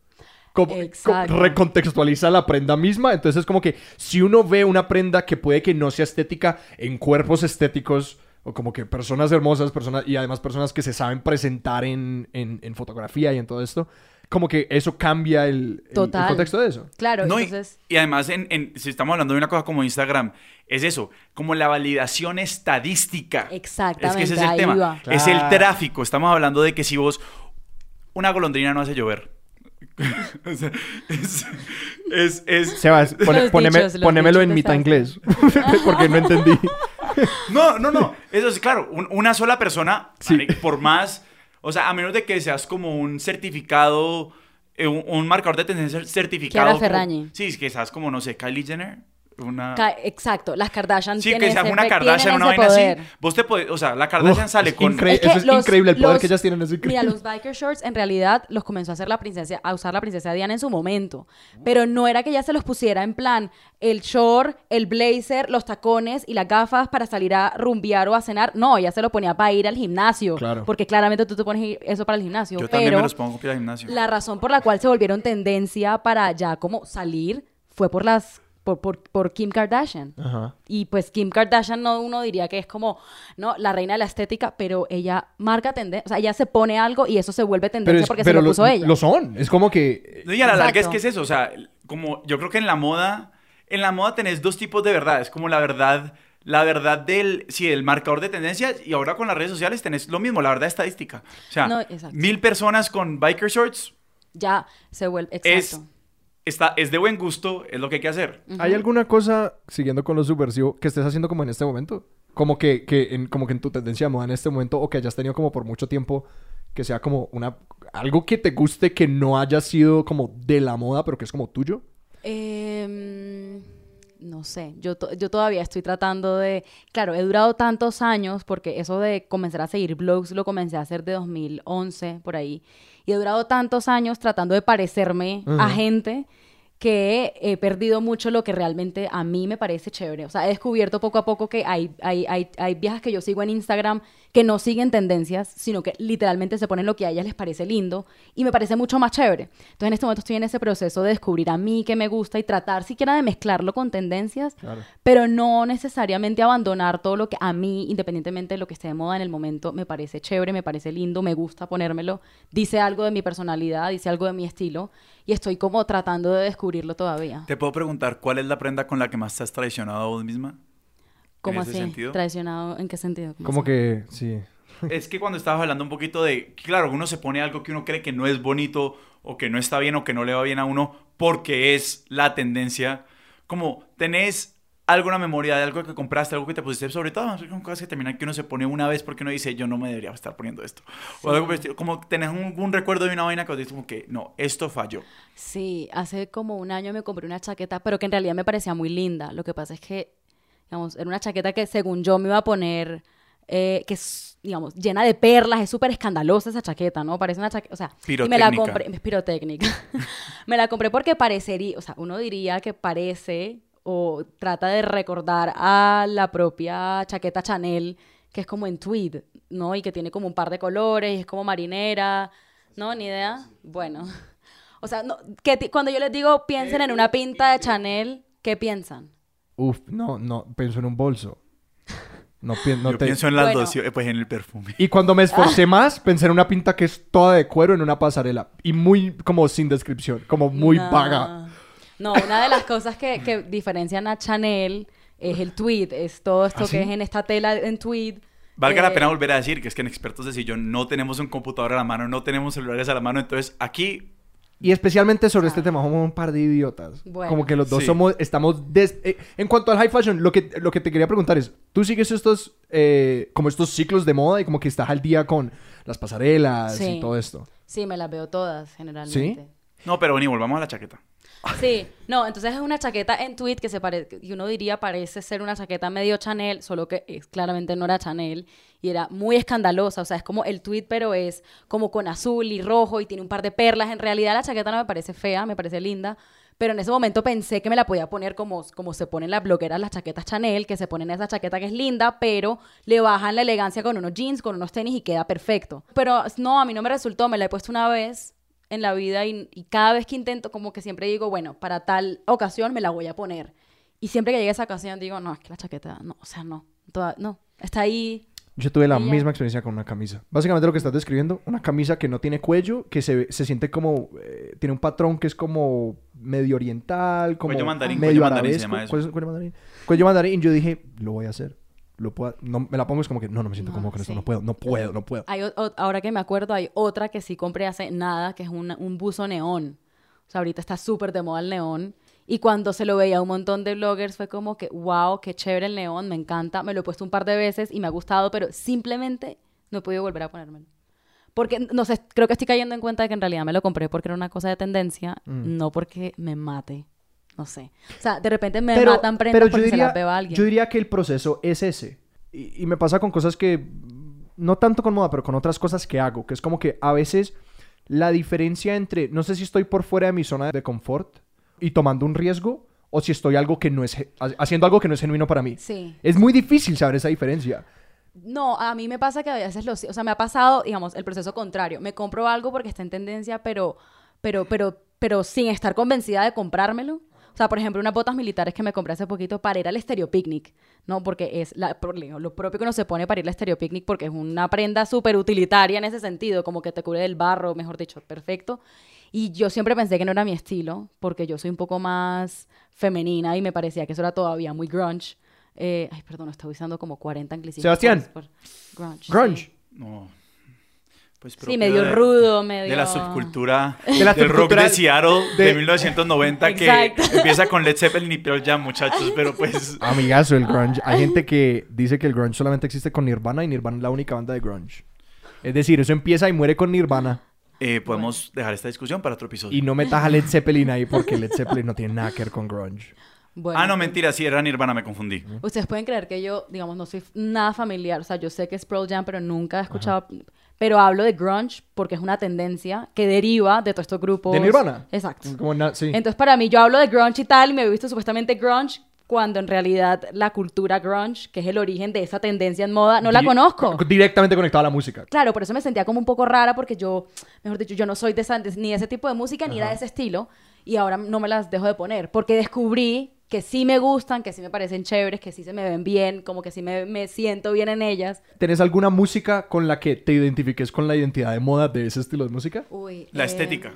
Como, co- Exacto. recontextualiza la prenda misma. Entonces es como que si uno ve una prenda que puede que no sea estética en cuerpos estéticos, o como que personas hermosas, personas, y además personas que se saben presentar en, en- en fotografía y en todo esto, como que eso cambia el, el- el Total. contexto de eso. Claro, No, entonces... y, además, en, en- si estamos hablando de una cosa como Instagram, es eso, como la validación estadística. Exactamente, Es que ese es el tema. Es el tráfico. Estamos hablando de que si vos. Una golondrina no hace llover. O sea, es. es, es- Sebas, pone- poneme- dichos, ponémelo en mitad inglés. Porque no entendí. No, no, no. Eso es claro. un- una sola persona, Sí. por más. O sea, a menos de que seas como un certificado. eh, un, un marcador de tendencia certificado. Chiara como- Ferragni. sí, es que seas como, no sé, Kylie Jenner. Una. Exacto, las Kardashian Sí, tienen que ese, una Kardashian, tienen una ese vaina poder. así. Vos te podés, o sea, la Kardashian Uf, sale es con. Es que Eso es los- increíble, el poder los- que ellas tienen es increíble. Mira, los biker shorts en realidad los comenzó a hacer la princesa, a usar la princesa Diana en su momento. Pero no era que ella se los pusiera en plan el short, el blazer, los tacones y las gafas para salir a rumbear o a cenar. No, ella se lo ponía para ir al gimnasio. Claro. Porque claramente tú te pones eso para el gimnasio. Yo también pero me los pongo para ir al gimnasio. la razón por la cual se volvieron tendencia para ya como salir fue por las por, por, por Kim Kardashian. Ajá. Y pues Kim Kardashian no uno diría que es como, ¿no? La reina de la estética, pero ella marca tendencia, o sea, ella se pone algo y eso se vuelve tendencia es- porque pero se lo lo, puso ella. lo son. Es como que... No, y a la larga es que es eso, o sea, como yo creo que en la moda, en la moda tenés dos tipos de verdad, es como la verdad, la verdad del, sí, el marcador de tendencias y ahora con las redes sociales tenés lo mismo, la verdad estadística. O sea, No, mil personas con biker shorts, Ya se vuelve, es, exacto. Está, es de buen gusto, es lo que hay que hacer. ¿Hay alguna cosa, siguiendo con lo subversivo, que estés haciendo como en este momento? Como que, que en, como que en tu tendencia de moda en este momento o que hayas tenido como por mucho tiempo que sea como una... Algo que te guste que no haya sido como de la moda, pero que es como tuyo. Em, no sé, yo, to- yo todavía estoy tratando de... Claro, he durado tantos años porque eso de comenzar a seguir blogs lo comencé a hacer de 2011, por ahí. Y he durado tantos años tratando de parecerme a gente que he perdido mucho lo que realmente a mí me parece chévere. O sea, he descubierto poco a poco que hay, hay, hay, hay viejas que yo sigo en Instagram que no siguen tendencias, sino que literalmente se ponen lo que a ellas les parece lindo y me parece mucho más chévere. Entonces, en este momento estoy en ese proceso de descubrir a mí qué me gusta y tratar siquiera de mezclarlo con tendencias, Claro. pero no necesariamente abandonar todo lo que a mí, independientemente de lo que esté de moda en el momento, me parece chévere, me parece lindo, me gusta ponérmelo, dice algo de mi personalidad, dice algo de mi estilo y estoy como tratando de descubrirlo todavía. ¿Te puedo preguntar cuál es la prenda con la que más te has traicionado a vos misma? ¿Cómo así? sentido? ¿Traicionado? ¿En qué sentido? ¿Cómo Como así? que, sí. Es que cuando estabas hablando un poquito de, claro, uno se pone algo que uno cree que no es bonito o que no está bien o que no le va bien a uno porque es la tendencia. Como tenés alguna memoria de algo que compraste, algo que te pusiste, sobre todo son cosas que terminan que uno se pone una vez porque uno dice, yo no me debería estar poniendo esto. O algo como tenés un, un recuerdo de una vaina que dices como que, no, esto falló. Sí, hace como un año me compré una chaqueta, pero que en realidad me parecía muy linda. Lo que pasa es que, digamos, era una chaqueta que según yo me iba a poner, eh, que es, digamos, llena de perlas, es súper escandalosa esa chaqueta, ¿no? Parece una chaqueta, o sea, y me la compré, es pirotécnica. me la compré porque parecería, o sea, uno diría que parece o trata de recordar a la propia chaqueta Chanel, que es como en tweed, ¿no? Y que tiene como un par de colores, y es como marinera, ¿no? Ni idea. Bueno. O sea, no, que cuando yo les digo piensen en una pinta de Chanel, ¿qué piensan? Uf, no, no, pienso en un bolso. No, pi- no Yo te- pienso en las Bueno. dos, pues en el perfume. Y cuando me esforcé más, pensé en una pinta que es toda de cuero en una pasarela. Y muy como sin descripción, como muy No. vaga. No, una de las cosas que, que diferencian a Chanel es el tweed, es todo esto ¿Ah, sí? que es en esta tela en tweed. Valga la Eh, pena volver a decir que es que en Expertos de Sillón no tenemos un computador a la mano, no tenemos celulares a la mano, entonces aquí Y especialmente sobre este tema, somos un par de idiotas. Bueno. Como que los dos Sí. somos, estamos... des- eh, en cuanto al high fashion, lo que, lo que te quería preguntar es, ¿tú sigues estos, eh, como estos ciclos de moda y como que estás al día con las pasarelas Sí. y todo esto? Sí, me las veo todas generalmente. No, pero ni volvamos a la chaqueta. Sí, no, entonces es una chaqueta en tweed que se parece, uno diría parece ser una chaqueta medio Chanel, solo que es- claramente no era Chanel y era muy escandalosa, o sea, es como el tweed pero es como con azul y rojo y tiene un par de perlas. En realidad la chaqueta no me parece fea, me parece linda, Pero en ese momento pensé que me la podía poner como, como se ponen las blogueras las chaquetas Chanel, que se ponen esa chaqueta que es linda, pero le bajan la elegancia con unos jeans, con unos tenis y queda perfecto. Pero no, a mí no me resultó, me la he puesto una vez en la vida y, y cada vez que intento, como que siempre digo, bueno, para tal ocasión me la voy a poner. Y siempre que llegue a esa ocasión digo, no, es que la chaqueta, no, o sea, no, toda- no, está ahí. Yo tuve la misma experiencia con una camisa. Básicamente lo que estás describiendo, una camisa que no tiene cuello, que se, se siente como... eh, tiene un patrón que es como medio oriental, como Cuello mandarín, medio cuello mandarín se llama eso. Cuello, cuello mandarín. Cuello mandarín. Yo dije, lo voy a hacer. Lo puedo, no, me la pongo es como que, no, no me siento No, cómodo con esto. sí. No puedo, no puedo, no puedo. Hay o- o- ahora que me acuerdo, hay otra que sí compré hace nada, que es una- un buzo neón. O sea, ahorita está súper de moda el neón. Y cuando se lo veía a un montón de bloggers fue como que, wow, qué chévere el neón, me encanta. Me lo he puesto un par de veces y me ha gustado, pero simplemente no he podido volver a ponérmelo. Porque, no sé, creo que estoy cayendo en cuenta de que en realidad me lo compré porque era una cosa de tendencia, Mm. no porque me mate. No sé. O sea, de repente me matan prendas pero yo porque se diría, las veo a alguien. yo diría que el proceso es ese. Y, y me pasa con cosas que, no tanto con moda, pero con otras cosas que hago, que es como que a veces la diferencia entre, no sé si estoy por fuera de mi zona de confort y tomando un riesgo, o si estoy algo que no es, haciendo algo que no es genuino para mí. Sí. Es muy difícil saber esa diferencia. No, a mí me pasa que a veces lo, o sea, me ha pasado, digamos, el proceso contrario. Me compro algo porque está en tendencia, pero, pero, pero, pero sin estar convencida de comprármelo. O sea, por ejemplo, unas botas militares que me compré hace poquito para ir al Stereo Picnic, ¿no? Porque es la- lo propio que uno se pone para ir al Stereo Picnic porque es una prenda súper utilitaria en ese sentido, como que te cubre del barro, mejor dicho, perfecto. Y yo siempre pensé que no era mi estilo, porque yo soy un poco más femenina y me parecía que eso era todavía muy grunge. Eh, ay, perdón, estoy usando como 40 anglicismos. Sebastián. por- grunge. Grunge. sí. No. Pues Sí, medio de- rudo, medio... De la subcultura De la del rock de Seattle de, de- 1990 Exacto. que empieza con Led Zeppelin y Pearl Jam, muchachos, pero pues... Amigazo, el grunge. Hay gente que dice que el grunge solamente existe con Nirvana y Nirvana es la única banda de grunge. Es decir, eso empieza y muere con Nirvana. eh, podemos dejar esta discusión para otro episodio. Y no metas a Led Zeppelin ahí porque Led Zeppelin no tiene nada que ver con grunge. Bueno, ah, no, mentira, sí, era Nirvana, me confundí. Ustedes pueden creer que yo, digamos, no soy nada familiar. O sea, yo sé que es Pearl Jam, pero nunca he escuchado... Pero hablo de grunge porque es una tendencia que deriva de todos estos grupos... ¿De Nirvana? Exacto. Como na- sí. Entonces, para mí, yo hablo de grunge y tal, y me he visto supuestamente grunge, cuando en realidad la cultura grunge, que es el origen de esa tendencia en moda, no la Di- conozco. Directamente conectado a la música. Claro, por eso me sentía como un poco rara, porque yo, mejor dicho, yo no soy de esa- ni de ese tipo de música, ni era de ese estilo, y ahora no me las dejo de poner, porque descubrí que sí me gustan, que sí me parecen chéveres, que sí se me ven bien, como que sí me, me siento bien en ellas. ¿Tenés alguna música con la que te identifiques con la identidad de moda de ese estilo de música? Uy, La eh, estética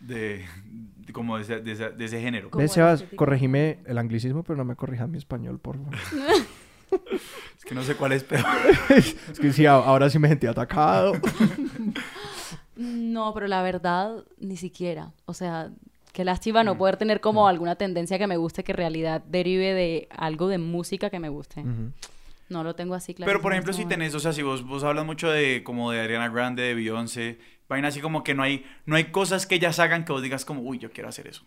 de, de- como de ese, de ese- de ese género. ¿Cómo Ve, es la Sebas, estética? corregime el anglicismo, pero no me corrijas mi español, por favor. Es que no sé cuál es peor. es que sí, ahora sí me sentí atacado. No, pero la verdad, ni siquiera. O sea, qué lástima Mm. no poder tener como alguna tendencia que me guste que en realidad derive de algo de música que me guste. No lo tengo así claro. Pero por ejemplo, si tenés, o sea, si vos, vos hablas mucho de como de Ariana Grande, de Beyoncé, vaina así como que no hay, no hay cosas que ellas hagan que vos digas como, uy, yo quiero hacer eso.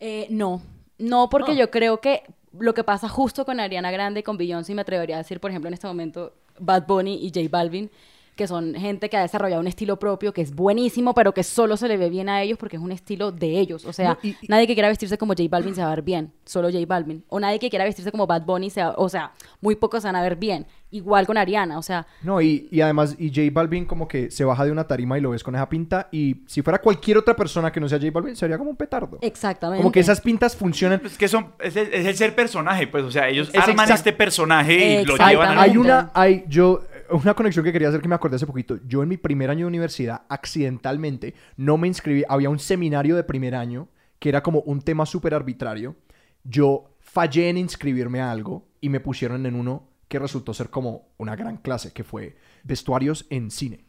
Eh, no, no, porque yo creo que lo que pasa justo con Ariana Grande y con Beyoncé, y me atrevería a decir, por ejemplo, en este momento, Bad Bunny y J Balvin, que son gente que ha desarrollado un estilo propio que es buenísimo, pero que solo se le ve bien a ellos porque es un estilo de ellos. O sea, No, y- y- nadie que quiera vestirse como J Balvin se va a ver bien, solo J Balvin. O nadie que quiera vestirse como Bad Bunny, se va- o sea, muy pocos se van a ver bien. Igual con Ariana, o sea, No, y, y además, y J Balvin como que se baja de una tarima y lo ves con esa pinta. Y si fuera cualquier otra persona que no sea J Balvin, sería como un petardo. exactamente. Como que esas pintas funcionan. Es que son, es el, es el ser personaje, pues, o sea, ellos Es arman exact- este personaje y lo llevan a Hay Exactamente. una, hay, yo, una conexión que quería hacer que me acordé hace poquito. Yo en mi primer año de universidad, accidentalmente, no me inscribí. Había un seminario de primer año que era como un tema súper arbitrario. Yo fallé en inscribirme a algo y me pusieron en uno que resultó ser como una gran clase, que fue vestuarios en cine.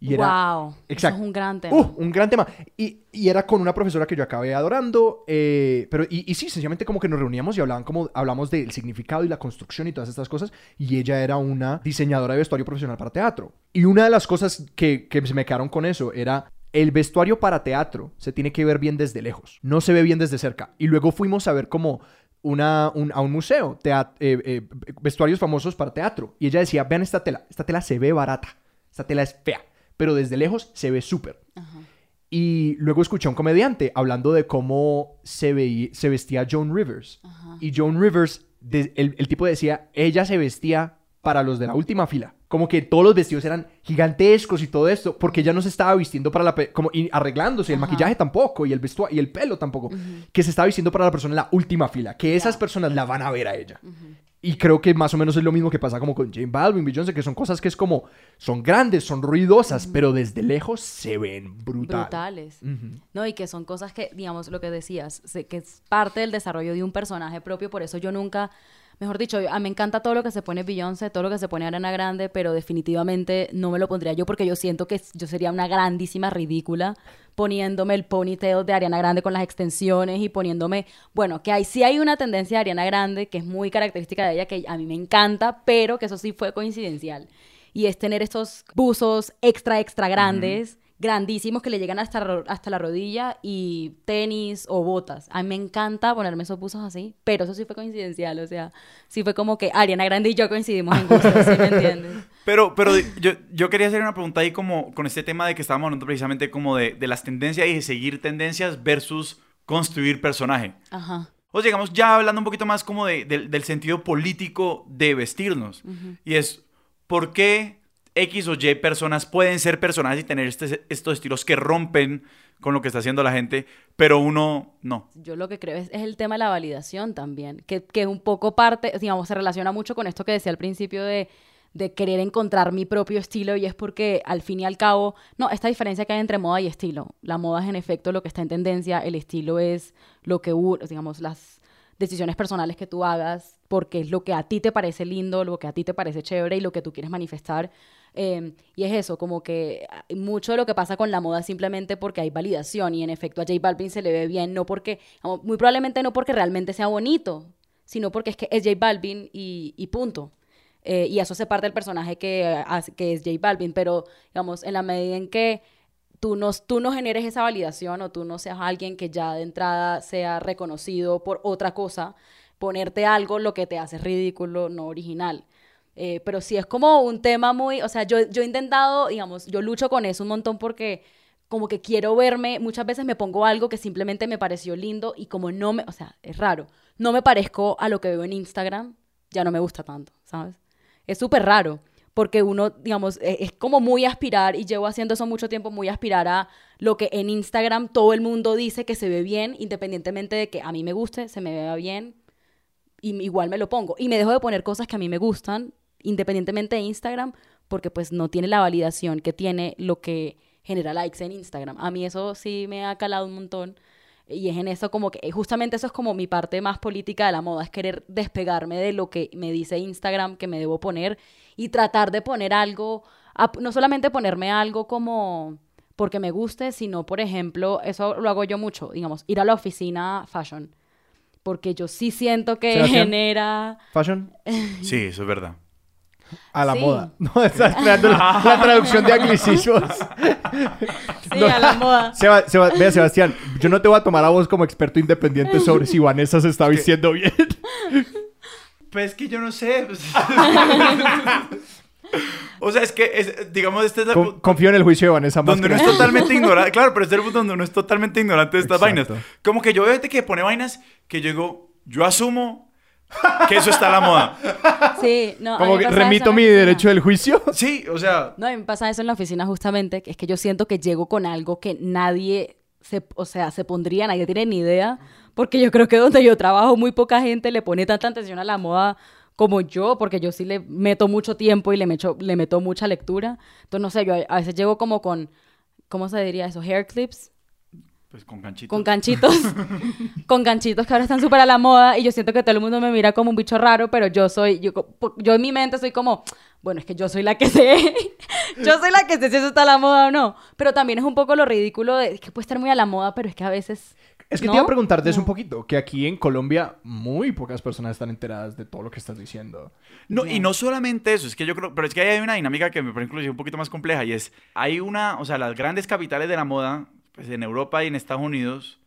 Y era, wow, Exacto. eso es un gran tema. Uh, un gran tema. Y, y era con una profesora que yo acabé adorando. eh, pero, y, y sí, sencillamente como que nos reuníamos y hablaban como, hablamos del significado y la construcción y todas estas cosas. Y ella era una diseñadora de vestuario profesional para teatro. Y una de las cosas que, que se me quedaron con eso era... El vestuario para teatro se tiene que ver bien desde lejos, no se ve bien desde cerca. Y luego fuimos a ver como una, un- a un museo, tea- eh, eh, vestuarios famosos para teatro. Y ella decía, vean esta tela, esta tela se ve barata, esta tela es fea, pero desde lejos se ve súper. Y luego escuché a un comediante hablando de cómo se, veía, se vestía Joan Rivers. Y Joan Rivers, de- el, el tipo decía, ella se vestía para los de la última fila. Como que todos los vestidos eran gigantescos y todo esto, porque ella no se estaba vistiendo para la... como y arreglándose, el Ajá. maquillaje tampoco, y el vestuario, y el pelo tampoco. Que se estaba vistiendo para la persona en la última fila. Que esas personas la van a ver a ella. Y creo que más o menos es lo mismo que pasa como con Jane Balvin, Beyoncé, que son cosas que es como, son grandes, son ruidosas, pero desde lejos se ven brutal. brutales. No, y que son cosas que, digamos, lo que decías, que es parte del desarrollo de un personaje propio, por eso yo nunca, mejor dicho, a mí me encanta todo lo que se pone Beyoncé, todo lo que se pone Ariana Grande, pero definitivamente no me lo pondría yo porque yo siento que yo sería una grandísima ridícula poniéndome el ponytail de Ariana Grande con las extensiones y poniéndome, bueno, que hay, sí hay una tendencia de Ariana Grande que es muy característica de ella, que a mí me encanta, pero que eso sí fue coincidencial. Y es tener estos buzos extra, extra grandes, grandísimos, que le llegan hasta, hasta la rodilla y tenis o botas. A mí me encanta ponerme esos buzos así, pero eso sí fue coincidencial, o sea, sí fue como que Ariana Grande y yo coincidimos en gustos, ¿sí me entiendes? Pero, pero yo, yo quería hacer una pregunta ahí como con este tema de que estábamos hablando precisamente como de, de las tendencias y de seguir tendencias versus construir personaje. Ajá. O sea, digamos, ya hablando un poquito más como de- del- del sentido político de vestirnos. Y es, ¿por qué X o Y personas pueden ser personajes y tener este- estos estilos que rompen con lo que está haciendo la gente, pero uno no? Yo lo que creo es, es el tema de la validación también, que, que un poco parte, digamos, se relaciona mucho con esto que decía al principio de, de querer encontrar mi propio estilo y es porque al fin y al cabo, no, esta diferencia que hay entre moda y estilo. La moda es en efecto lo que está en tendencia, el estilo es lo que, digamos, las decisiones personales que tú hagas, porque es lo que a ti te parece lindo, lo que a ti te parece chévere y lo que tú quieres manifestar. Eh, y es eso, como que ah, mucho de lo que pasa con la moda es simplemente porque hay validación y en efecto a J Balvin se le ve bien, no porque, muy probablemente no porque realmente sea bonito, sino porque es que es J Balvin y, punto. Eh, y eso hace parte del personaje que, hace- que es J Balvin, pero digamos, en la medida en que tú no, tú no generes esa validación o tú no seas alguien que ya de entrada sea reconocido por otra cosa, ponerte algo lo que te hace ridículo, no original. Eh, pero sí es como un tema muy, o sea, yo, yo he intentado, digamos, yo lucho con eso un montón porque como que quiero verme, muchas veces me pongo algo que simplemente me pareció lindo y como no me, o sea, es raro, no me parezco a lo que veo en Instagram, ya no me gusta tanto, ¿sabes? Es súper raro, porque uno, digamos, e- es como muy aspirar, y llevo haciendo eso mucho tiempo, muy aspirar a lo que en Instagram todo el mundo dice que se ve bien, independientemente de que a mí me guste, se me vea bien, y igual me lo pongo. Y me dejo de poner cosas que a mí me gustan, independientemente de Instagram, porque pues no tiene la validación que tiene lo que genera likes en Instagram. A mí eso sí me ha calado un montón. Y es en eso como que, justamente eso es como mi parte más política de la moda, es querer despegarme de lo que me dice Instagram que me debo poner y tratar de poner algo, no solamente ponerme algo como porque me guste, sino, por ejemplo, eso lo hago yo mucho, digamos, ir a la oficina fashion, porque yo sí siento que Sebastián. genera... Fashion Sí, eso es verdad. A la Sí. moda. No, estás creando la, la traducción de anglicismos. Sí, No. a la moda. Seba- Seba- vea, Sebastián, yo no te voy a tomar a vos como experto independiente sobre si Vanessa se está vistiendo bien. Pues es que yo no sé. o sea, es que, es- digamos, este es la... Con- confío en el juicio de Vanessa más donde que uno es nada. totalmente ignorante. Claro, pero este es el punto donde uno es totalmente ignorante de estas Exacto. vainas. Como que yo veo gente que pone vainas que yo digo, yo asumo que eso está a la moda. Sí, no, Como que remito mi derecho del juicio. Sí, o sea, No, a mí me pasa eso en la oficina justamente, que es que yo siento que llego con algo que nadie se, o sea, se pondría, nadie tiene ni idea, porque yo creo que donde yo trabajo muy poca gente le pone tanta atención a la moda como yo, porque yo sí le meto mucho tiempo y le meto, le meto mucha lectura. Entonces, no sé, yo a, a veces llego como con, ¿cómo se diría eso? Hair clips, pues con ganchitos. con ganchitos, con ganchitos que ahora están súper a la moda y yo siento que todo el mundo me mira como un bicho raro, pero yo soy, yo, yo en mi mente soy como, bueno, es que yo soy la que sé, yo soy la que sé si eso está a la moda o no, pero también es un poco lo ridículo de es que puede estar muy a la moda, pero es que a veces... Es que ¿no? te iba a preguntar de eso un poquito, que aquí en Colombia muy pocas personas están enteradas de todo lo que estás diciendo. No, y no solamente eso, es que yo creo, pero es que ahí hay una dinámica que me parece inclusive un poquito más compleja y es, hay una, o sea, las grandes capitales de la moda, pues en Europa y en Estados Unidos,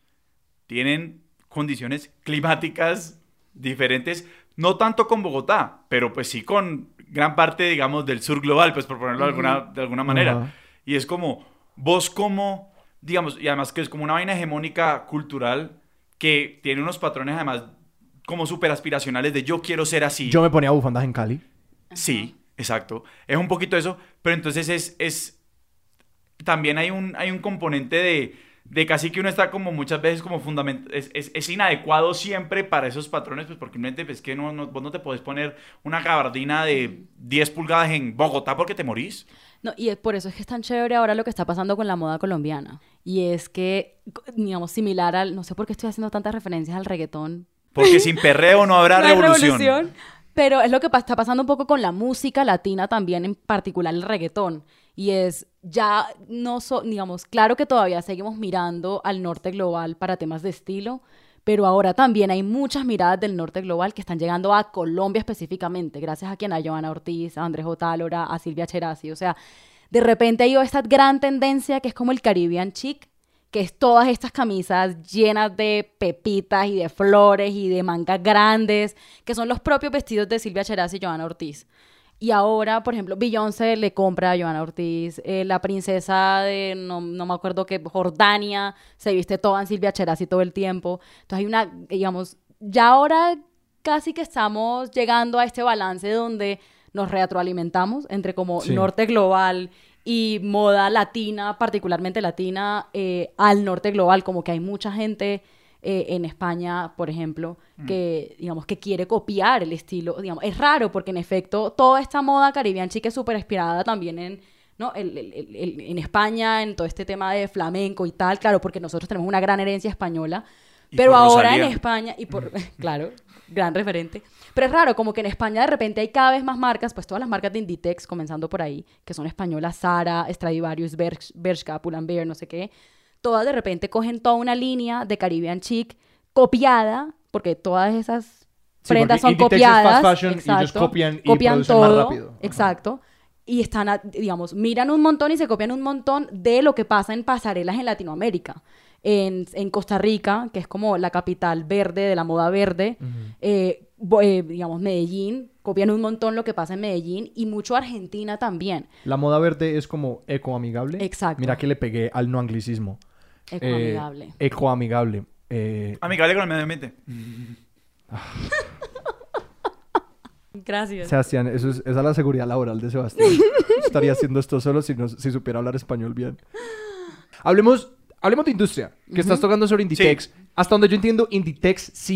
tienen condiciones climáticas diferentes, no tanto con Bogotá, pero pues sí con gran parte, digamos, del sur global, pues por ponerlo de alguna, de alguna manera. Ajá. Y es como, vos cómo digamos, y además que es como una vaina hegemónica cultural que tiene unos patrones además como súper aspiracionales de yo quiero ser así. Yo me ponía bufandas en Cali. Sí, exacto. Es un poquito eso, pero entonces es, es también hay un, hay un componente de, de casi que uno está como muchas veces como fundamental, es, es, es inadecuado siempre para esos patrones, pues porque es que no, no, vos no te podés poner una gabardina de 10 pulgadas en Bogotá porque te morís. No, y por eso es que es tan chévere ahora lo que está pasando con la moda colombiana. Y es que, digamos, similar al, no sé por qué estoy haciendo tantas referencias al reggaetón. Porque sin perreo no habrá No hay revolución. Pero es lo que está pasando un poco con la música latina también, en particular el reggaetón. Y es ya no so, digamos, claro que todavía seguimos mirando al norte global para temas de estilo, pero ahora también hay muchas miradas del norte global que están llegando a Colombia específicamente, gracias a quien a Joana Ortiz, a Andrés Otálora, a Silvia Cherasi. O sea, de repente hay esta gran tendencia que es como el Caribbean chic, que es todas estas camisas llenas de pepitas y de flores y de mangas grandes, que son los propios vestidos de Silvia Cheraz y Joana Ortiz. Y ahora, por ejemplo, Beyoncé le compra a Joana Ortiz, eh, la princesa de, no, no me acuerdo qué, Jordania, se viste toda en Silvia Cheraz y todo el tiempo. Entonces hay una, digamos, ya ahora casi que estamos llegando a este balance donde nos retroalimentamos entre como Sí. norte global y moda latina, particularmente latina, eh, al norte global, como que hay mucha gente eh, en España, por ejemplo, que, digamos, que quiere copiar el estilo, digamos, es raro porque en efecto toda esta moda caribbean chica es súper inspirada también en, ¿no? El- el- el- en España, en todo este tema de flamenco y tal, claro, porque nosotros tenemos una gran herencia española, pero ahora en. España, y por, claro, gran referente, pero es raro, como que en España de repente hay cada vez más marcas, pues todas las marcas de Inditex, comenzando por ahí, que son españolas, Zara, Stradivarius, Bersh- Bershka, Pull&Bear, no sé qué, todas de repente cogen toda una línea de Caribbean chic copiada, porque todas esas Sí, prendas son es fast copiadas. fashion y ellos exacto, copian y copian producen más todo, rápido. Ajá. exacto. Y están, a- digamos, miran un montón y se copian un montón de lo que pasa en pasarelas en Latinoamérica. En, en Costa Rica, que es como la capital verde de la moda verde, eh, eh, digamos, Medellín, copian un montón lo que pasa en Medellín y mucho Argentina también. La moda verde es como ecoamigable. Exacto. Mira que le pegué al no anglicismo. Ecoamigable. Eh, ecoamigable. Eh, Amigable con el medio ambiente. Gracias. Sebastián, eso es, esa es la seguridad laboral de Sebastián. Estaría haciendo esto solo si, no, si supiera hablar español bien. Hablemos, hablemos de industria, que estás tocando sobre Inditex. Hasta donde yo entiendo, Inditex se,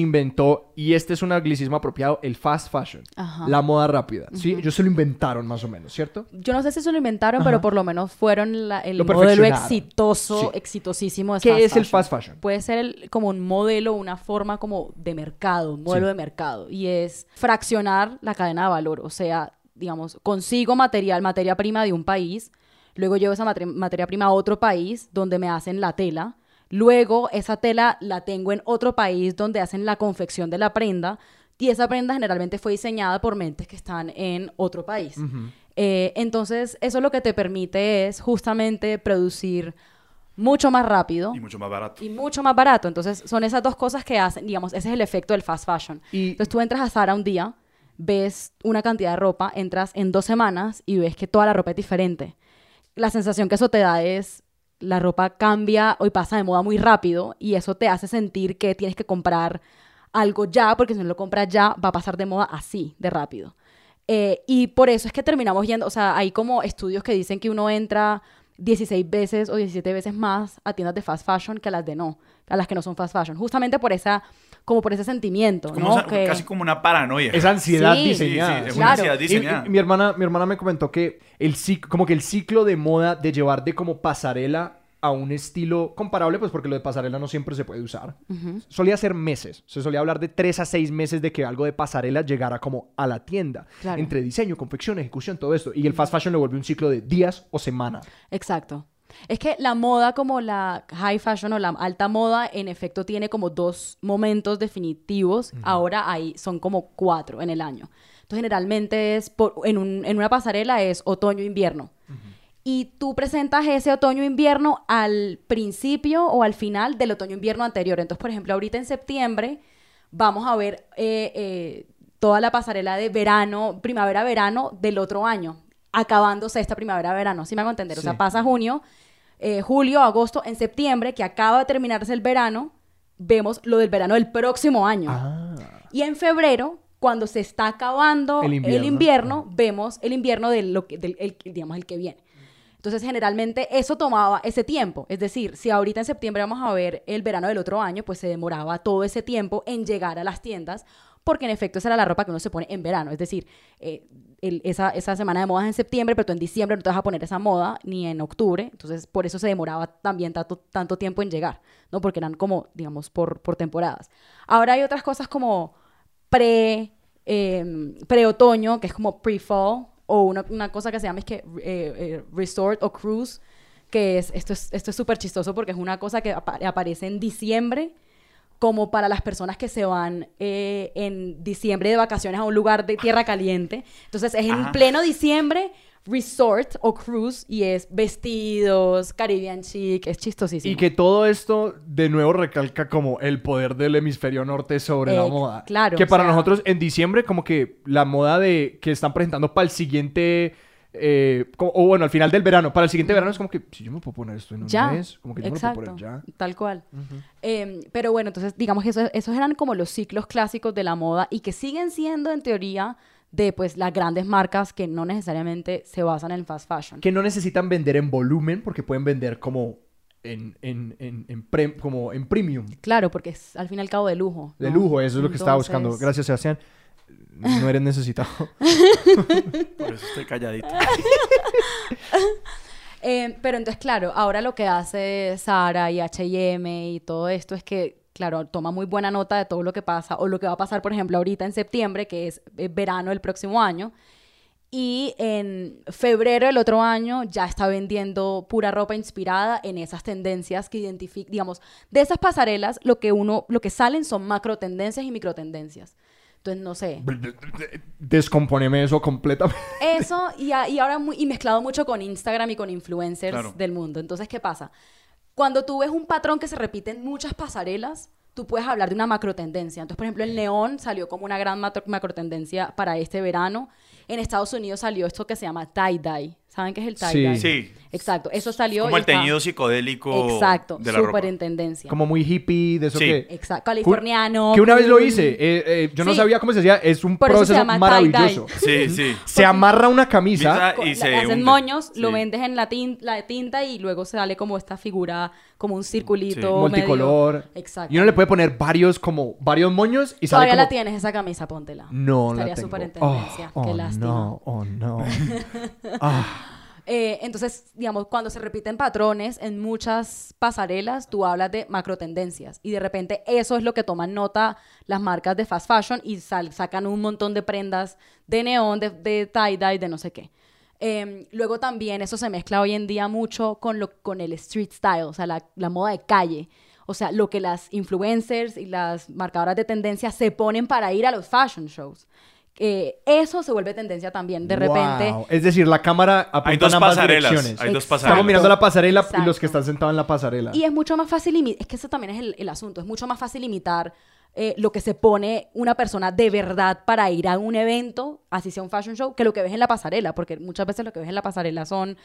inventó, y este es un anglicismo apropiado, el fast fashion. Ajá. La moda rápida. ¿sí? Ellos se lo inventaron más o menos, ¿cierto? Yo no sé si se lo inventaron, pero por lo menos fueron la- el Lo modelo exitoso, Sí. exitosísimo de ¿Qué fast es el fashion. fast fashion? Puede ser el- como un modelo, una forma como de mercado, un modelo Sí. de mercado. Y es fraccionar la cadena de valor. O sea, digamos, consigo material, materia prima de un país, luego llevo esa materia prima a otro país donde me hacen la tela. Luego esa tela la tengo en otro país donde hacen la confección de la prenda. Y esa prenda generalmente fue diseñada por mentes que están en otro país. Eh, entonces, eso lo que te permite es justamente producir mucho más rápido Y mucho más barato. y mucho más barato. Entonces, son esas dos cosas que hacen, digamos, ese es el efecto del fast fashion. Y- Entonces, tú entras a Zara un día, ves una cantidad de ropa, entras en dos semanas y ves que toda la ropa es diferente. La sensación que eso te da es, la ropa cambia y pasa de moda muy rápido y eso te hace sentir que tienes que comprar algo ya, porque si no lo compras ya, va a pasar de moda así, de rápido. Eh, y por eso es que terminamos yendo, o sea, hay como estudios que dicen que uno entra 16 veces o 17 veces más a tiendas de fast fashion que a las de no, a las que no son fast fashion, justamente por esa, como por ese sentimiento, Como ¿no? Que- Casi como una paranoia. Es ansiedad Sí. diseñada. Sí, sí, es una una ansiedad diseñada. y mi, hermana, mi hermana me comentó que el como que el ciclo de moda de llevar de como pasarela a un estilo comparable, pues porque lo de pasarela no siempre se puede usar. Solía ser meses. Se solía hablar de tres a seis meses de que algo de pasarela llegara como a la tienda. Claro. Entre diseño, confección, ejecución, todo esto. Y el fast fashion lo vuelve un ciclo de días o semanas. Exacto. Es que la moda como la high fashion o la alta moda en efecto tiene como dos momentos definitivos. Ahora hay, son como cuatro en el año. Entonces generalmente es por- en, un- en una pasarela es otoño-invierno. Y tú presentas ese otoño-invierno al principio o al final del otoño-invierno anterior. Entonces, por ejemplo, ahorita en septiembre vamos a ver eh, eh, toda la pasarela de verano, primavera-verano del otro año, acabándose esta primavera-verano. ¿Sí me hago entender? O sea, pasa junio, eh, julio, agosto, en septiembre, que acaba de terminarse el verano, vemos lo del verano del próximo año. Ah. Y en febrero, cuando se está acabando El el invierno. invierno, vemos el invierno de lo que, del, el- digamos, el que viene. Entonces, generalmente eso tomaba ese tiempo. Es decir, si ahorita en septiembre vamos a ver el verano del otro año, pues se demoraba todo ese tiempo en llegar a las tiendas, porque en efecto esa era la ropa que uno se pone en verano. Es decir, eh, el- esa, esa semana de moda es en septiembre, pero tú en diciembre no te vas a poner esa moda, ni en octubre. Entonces, por eso se demoraba también tanto, tanto tiempo en llegar, ¿no? Porque eran como, digamos, por, por temporadas. Ahora hay otras cosas como pre, eh, pre-otoño, que es como pre-fall, o una, una cosa que se llama es que eh, eh, resort o cruise, que es, esto es esto es súper chistoso porque es una cosa que apa- aparece en diciembre, como para las personas que se van eh, en diciembre de vacaciones a un lugar de tierra caliente. Entonces es en Ajá. pleno diciembre, resort o cruise, y es vestidos, Caribbean chic, es chistosísimo. Y que todo esto de nuevo recalca como el poder del hemisferio norte sobre la Eh, moda. claro, Que para sea- nosotros en diciembre como que la moda de que están presentando para el siguiente... eh, como- o bueno, al final del verano. Para el siguiente verano es como que si yo me puedo poner esto en un ya, mes, como que yo exacto, me lo puedo poner ya. tal cual. Eh, pero bueno, entonces digamos que eso- esos eran como los ciclos clásicos de la moda y que siguen siendo en teoría de pues las grandes marcas que no necesariamente se basan en fast fashion. Que no necesitan vender en volumen porque pueden vender como en, en, en, en pre- como en premium. Claro, porque es al fin y al cabo de lujo. De ¿no? lujo, eso es lo que estaba buscando. Gracias, Sebastián. No eres necesitado. Por eso estoy calladito. Eh, pero entonces, claro, ahora lo que hace Sara y H&M y todo esto es que, claro, toma muy buena nota de todo lo que pasa o lo que va a pasar, por ejemplo, ahorita en septiembre, que es eh, verano del próximo año. Y en febrero del otro año ya está vendiendo pura ropa inspirada en esas tendencias que identifican, digamos, de esas pasarelas, lo que uno, lo que salen son macro tendencias y micro tendencias. Entonces, no sé. Descomponeme eso completamente. Eso y, a- y ahora muy, y mezclado mucho con Instagram y con influencers Claro. del mundo. Entonces, ¿qué pasa? Cuando tú ves un patrón que se repite en muchas pasarelas, tú puedes hablar de una macro tendencia. Entonces, por ejemplo, el neón salió como una gran macro tendencia para este verano. En Estados Unidos salió esto que se llama tie-dye. ¿Saben qué es el tie-dye? Sí. Exacto. Eso salió. Como y el está- teñido psicodélico Exacto. de la Súper ropa. en tendencia. Como muy hippie, de eso Sí. que... Exacto. Californiano. Que una vez lo hice. eh, eh, yo no Sí. sabía cómo se decía. Es un Por proceso maravilloso. Sí, sí. Se amarra una camisa. Misa- y Le se hacen hunde. moños, lo vendes en la, tin- la tinta y luego sale como esta figura, como un circulito. Sí. multicolor. medio- Exacto. Y uno le puede poner varios, como, varios moños y sale Todavía como... la tienes esa camisa, póntela. No, la Estaría tengo. súper en Oh, tendencia. oh, Qué lástima. no, oh, no. Ah, Eh, entonces, digamos, cuando se repiten patrones en muchas pasarelas, tú hablas de macro tendencias y de repente eso es lo que toman nota las marcas de fast fashion y sal- sacan un montón de prendas de neón, de, de tie-dye, de no sé qué. Eh, luego también eso se mezcla hoy en día mucho con, lo, con el street style, o sea, la, la moda de calle. O sea, lo que las influencers y las marcadoras de tendencia se ponen para ir a los fashion shows. Eh, eso se vuelve tendencia también. De repente, wow. Es decir, la cámara apunta Hay dos en ambas pasarelas. direcciones. Hay dos pasarelas. Estamos mirando la pasarela y los que están sentados en la pasarela. Y es mucho más fácil imitar, es que eso también es el, el asunto, es mucho más fácil imitar eh, lo que se pone una persona de verdad para ir a un evento, así sea un fashion show, que lo que ves en la pasarela, porque muchas veces lo que ves en la pasarela son,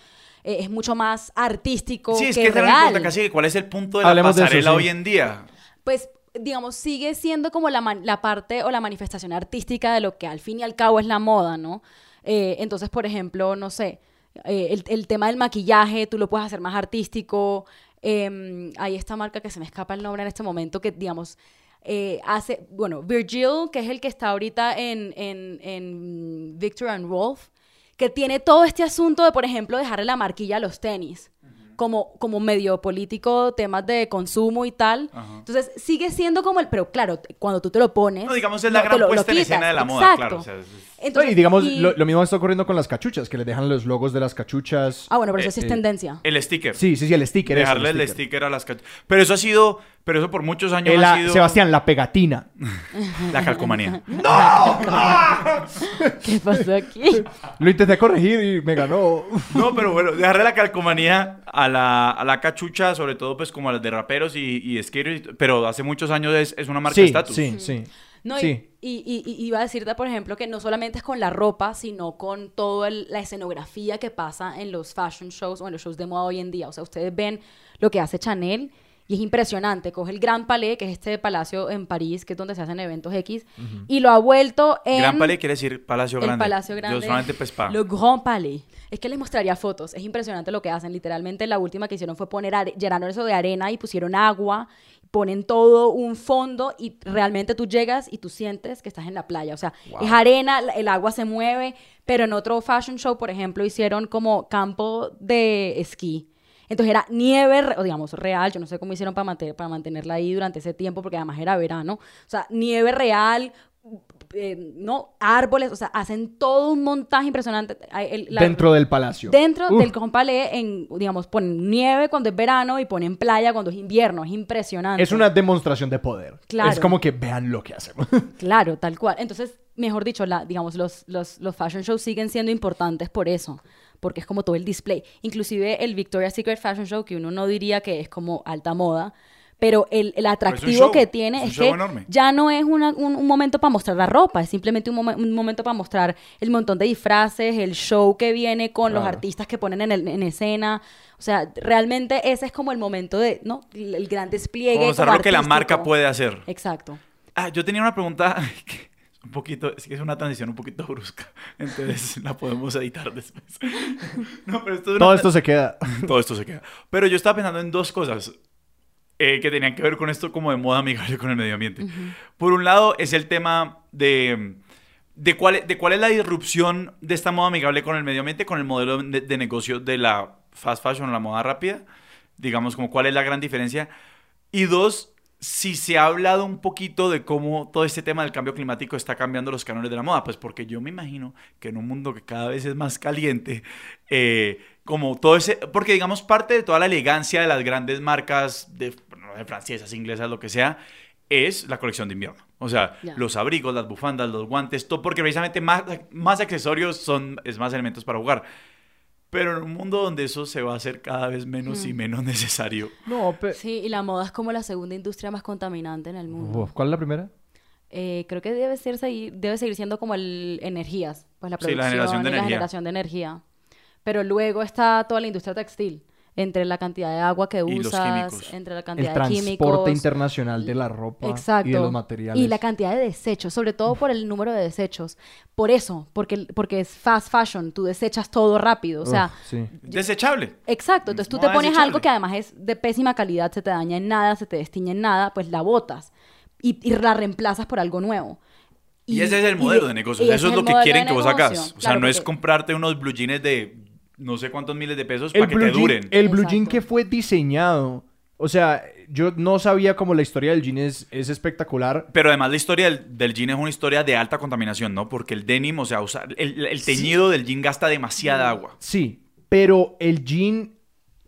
eh, es mucho más artístico Sí, es que, que real. pregunta casi cuál es el punto de la Hablemos de eso, pasarela sí. hoy en día. Pues, digamos, sigue siendo como la, la parte o la manifestación artística de lo que al fin y al cabo es la moda, ¿no? Eh, entonces, por ejemplo, no sé, eh, el, el tema del maquillaje, tú lo puedes hacer más artístico. Eh, hay esta marca que se me escapa el nombre en este momento que, digamos, eh, hace, bueno, Virgil, que es el que está ahorita en, en, en Victor and Rolf, que tiene todo este asunto de, por ejemplo, dejarle la marquilla a los tenis. Como, como medio político, temas de consumo y tal. Ajá. Entonces, sigue siendo como el... Pero claro, cuando tú te lo pones... No, digamos, es la gran lo- lo puesta en escena de la moda, Exacto. claro. o sea, es- No, Entonces, y digamos, y- Lo, lo mismo está ocurriendo con las cachuchas, que les dejan los logos de las cachuchas. Ah, bueno, pero eso eh, sí es eh, tendencia. el sticker. Sí, sí, sí, el sticker. eso, Dejarle el sticker. a las cach- Pero eso ha sido, pero eso por muchos años El- ha la- sido Sebastián, la pegatina. la calcomanía. ¿Qué pasó aquí? Lo intenté corregir y me ganó. No, pero bueno, dejarle la calcomanía a la, a la cachucha, sobre todo pues como a las de raperos y, y skaters, pero hace muchos años es, es una marca de Sí, estatus. sí, sí. No, Sí. y, y- y iba a decirte, por ejemplo, que no solamente es con la ropa, sino con toda el- la escenografía que pasa en los fashion shows o en los shows de moda hoy en día. O sea, ustedes ven lo que hace Chanel y es impresionante. Coge el Gran Palais, que es este palacio en París, que es donde se hacen eventos X, y lo ha vuelto en... Gran Palais quiere decir Palacio el Grande. Palacio Grande. Yo solamente pues pa. Le Grand Palais. Es que les mostraría fotos. Es impresionante lo que hacen. Literalmente la última que hicieron fue poner, llenaron eso de arena y pusieron agua. Ponen todo un fondo y realmente tú llegas y tú sientes que estás en la playa. O sea, es arena, el agua se mueve. Pero en otro fashion show, por ejemplo, hicieron como campo de esquí. Entonces era nieve, o digamos, real. Yo no sé cómo hicieron para, mantener, para mantenerla ahí durante ese tiempo, porque además era verano. O sea, nieve real, eh, no árboles, o sea, hacen todo un montaje impresionante. Hay el- la- Dentro del palacio. Dentro Uf. del Palais, en, digamos, ponen nieve cuando es verano y ponen playa cuando es invierno. Es impresionante. Es una demostración de poder. Claro. Es como que vean lo que hacemos. Claro, tal cual. Entonces, mejor dicho, la, digamos, los, los, los fashion shows siguen siendo importantes por eso. Porque es como todo el display. Inclusive el Victoria's Secret Fashion Show, que uno no diría que es como alta moda, pero el, el atractivo que tiene es que enorme. ya no es una- un, un momento para mostrar la ropa, es simplemente un, momen- un momento para mostrar el montón de disfraces, el show que viene con los artistas que ponen en, el- en escena. O sea, realmente ese es como el momento de, ¿no? El, el gran despliegue. Mostrar lo que la marca puede hacer. Exacto. Ah, yo tenía una pregunta un poquito, es que es una transición un poquito brusca, entonces la podemos editar después. No, pero esto es una- Todo esto se queda. todo esto se queda. Pero yo estaba pensando en dos cosas eh, que tenían que ver con esto como de moda amigable con el medio ambiente. Por un lado es el tema de, de, cuál, de cuál es la disrupción de esta moda amigable con el medio ambiente, con el modelo de, de negocio de la fast fashion, la moda rápida. Digamos, como cuál es la gran diferencia. Y dos, si se ha hablado un poquito de cómo todo este tema del cambio climático está cambiando los cánones de la moda, pues porque yo me imagino que en un mundo que cada vez es más caliente, eh, como todo ese, porque digamos parte de toda la elegancia de las grandes marcas de, francesas, inglesas, lo que sea, es la colección de invierno. O sea, los abrigos, las bufandas, los guantes, todo, porque precisamente más, más accesorios son, es más elementos para jugar. Pero en un mundo donde eso se va a hacer cada vez menos y menos necesario. No, pero... Sí, y la moda es como la segunda industria más contaminante en el mundo. ¿Cuál es la primera? Eh, creo que debe, ser, seguir, debe seguir siendo como el energías, pues la Sí, la producción generación de y la energía. generación de energía. Pero luego está toda la industria textil, entre la cantidad de agua que Y los usas, químicos. entre la El cantidad de transporte químicos. internacional de la ropa Exacto. y de los materiales. Y la cantidad de desechos, sobre todo por el número de desechos. Por eso, porque, porque es fast fashion, tú desechas todo rápido. O sea, Uf, sí. Desechable. Exacto, entonces tú te pones desechable. algo que además es de pésima calidad, se te daña en nada, se te destiñe en nada, pues la botas y, y la reemplazas por algo nuevo. Y, ese es el modelo de negocio. y Eso es lo que quieren de que vos hagas. O sea, Claro, no es comprarte unos blue jeans de no sé cuántos miles de pesos El para que blue, te jean, duren. el blue jean que fue diseñado. O sea, yo no sabía cómo la historia del jean es, es espectacular. Pero además la historia del, del jean es una historia de alta contaminación, ¿no? Porque el denim, o sea, usa- el, el teñido del jean gasta demasiada agua. Sí, pero el jean,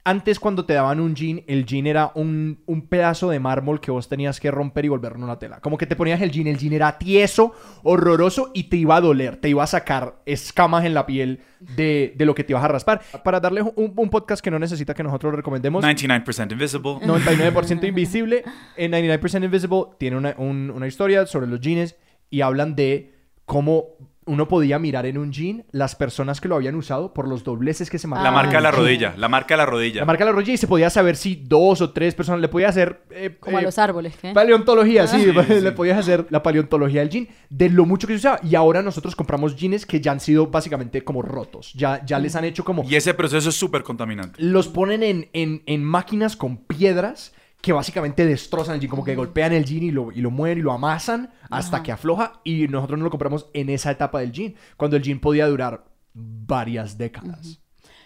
antes cuando te daban un jean, el jean era un, un pedazo de mármol que vos tenías que romper y volverlo una tela. Como que te ponías el jean, el jean era tieso, horroroso y te iba a doler, te iba a sacar escamas en la piel de, de lo que te ibas a raspar. Para darle un, un podcast que no necesita que nosotros lo recomendemos. 99% invisible. 99% invisible. En 99% Invisible tiene una, un- una historia sobre los jeans y hablan de cómo uno podía mirar en un jean las personas que lo habían usado por los dobleces que se La marcaban. marca de la rodilla. La marca de la rodilla. La marca de la rodilla y se podía saber si dos o tres personas le podía hacer eh, Como a eh, los árboles, ¿qué? paleontología, sí, Sí, sí. le podías hacer la paleontología del jean de lo mucho que se usaba y ahora nosotros compramos jeans que ya han sido básicamente como rotos, ya, ya les han hecho como Y ese proceso es súper contaminante. los ponen en, en- en máquinas con piedras que básicamente destrozan el jean, como que golpean el jean y lo, y lo mueven y lo amasan hasta que afloja y nosotros no lo compramos en esa etapa del jean, cuando el jean podía durar varias décadas.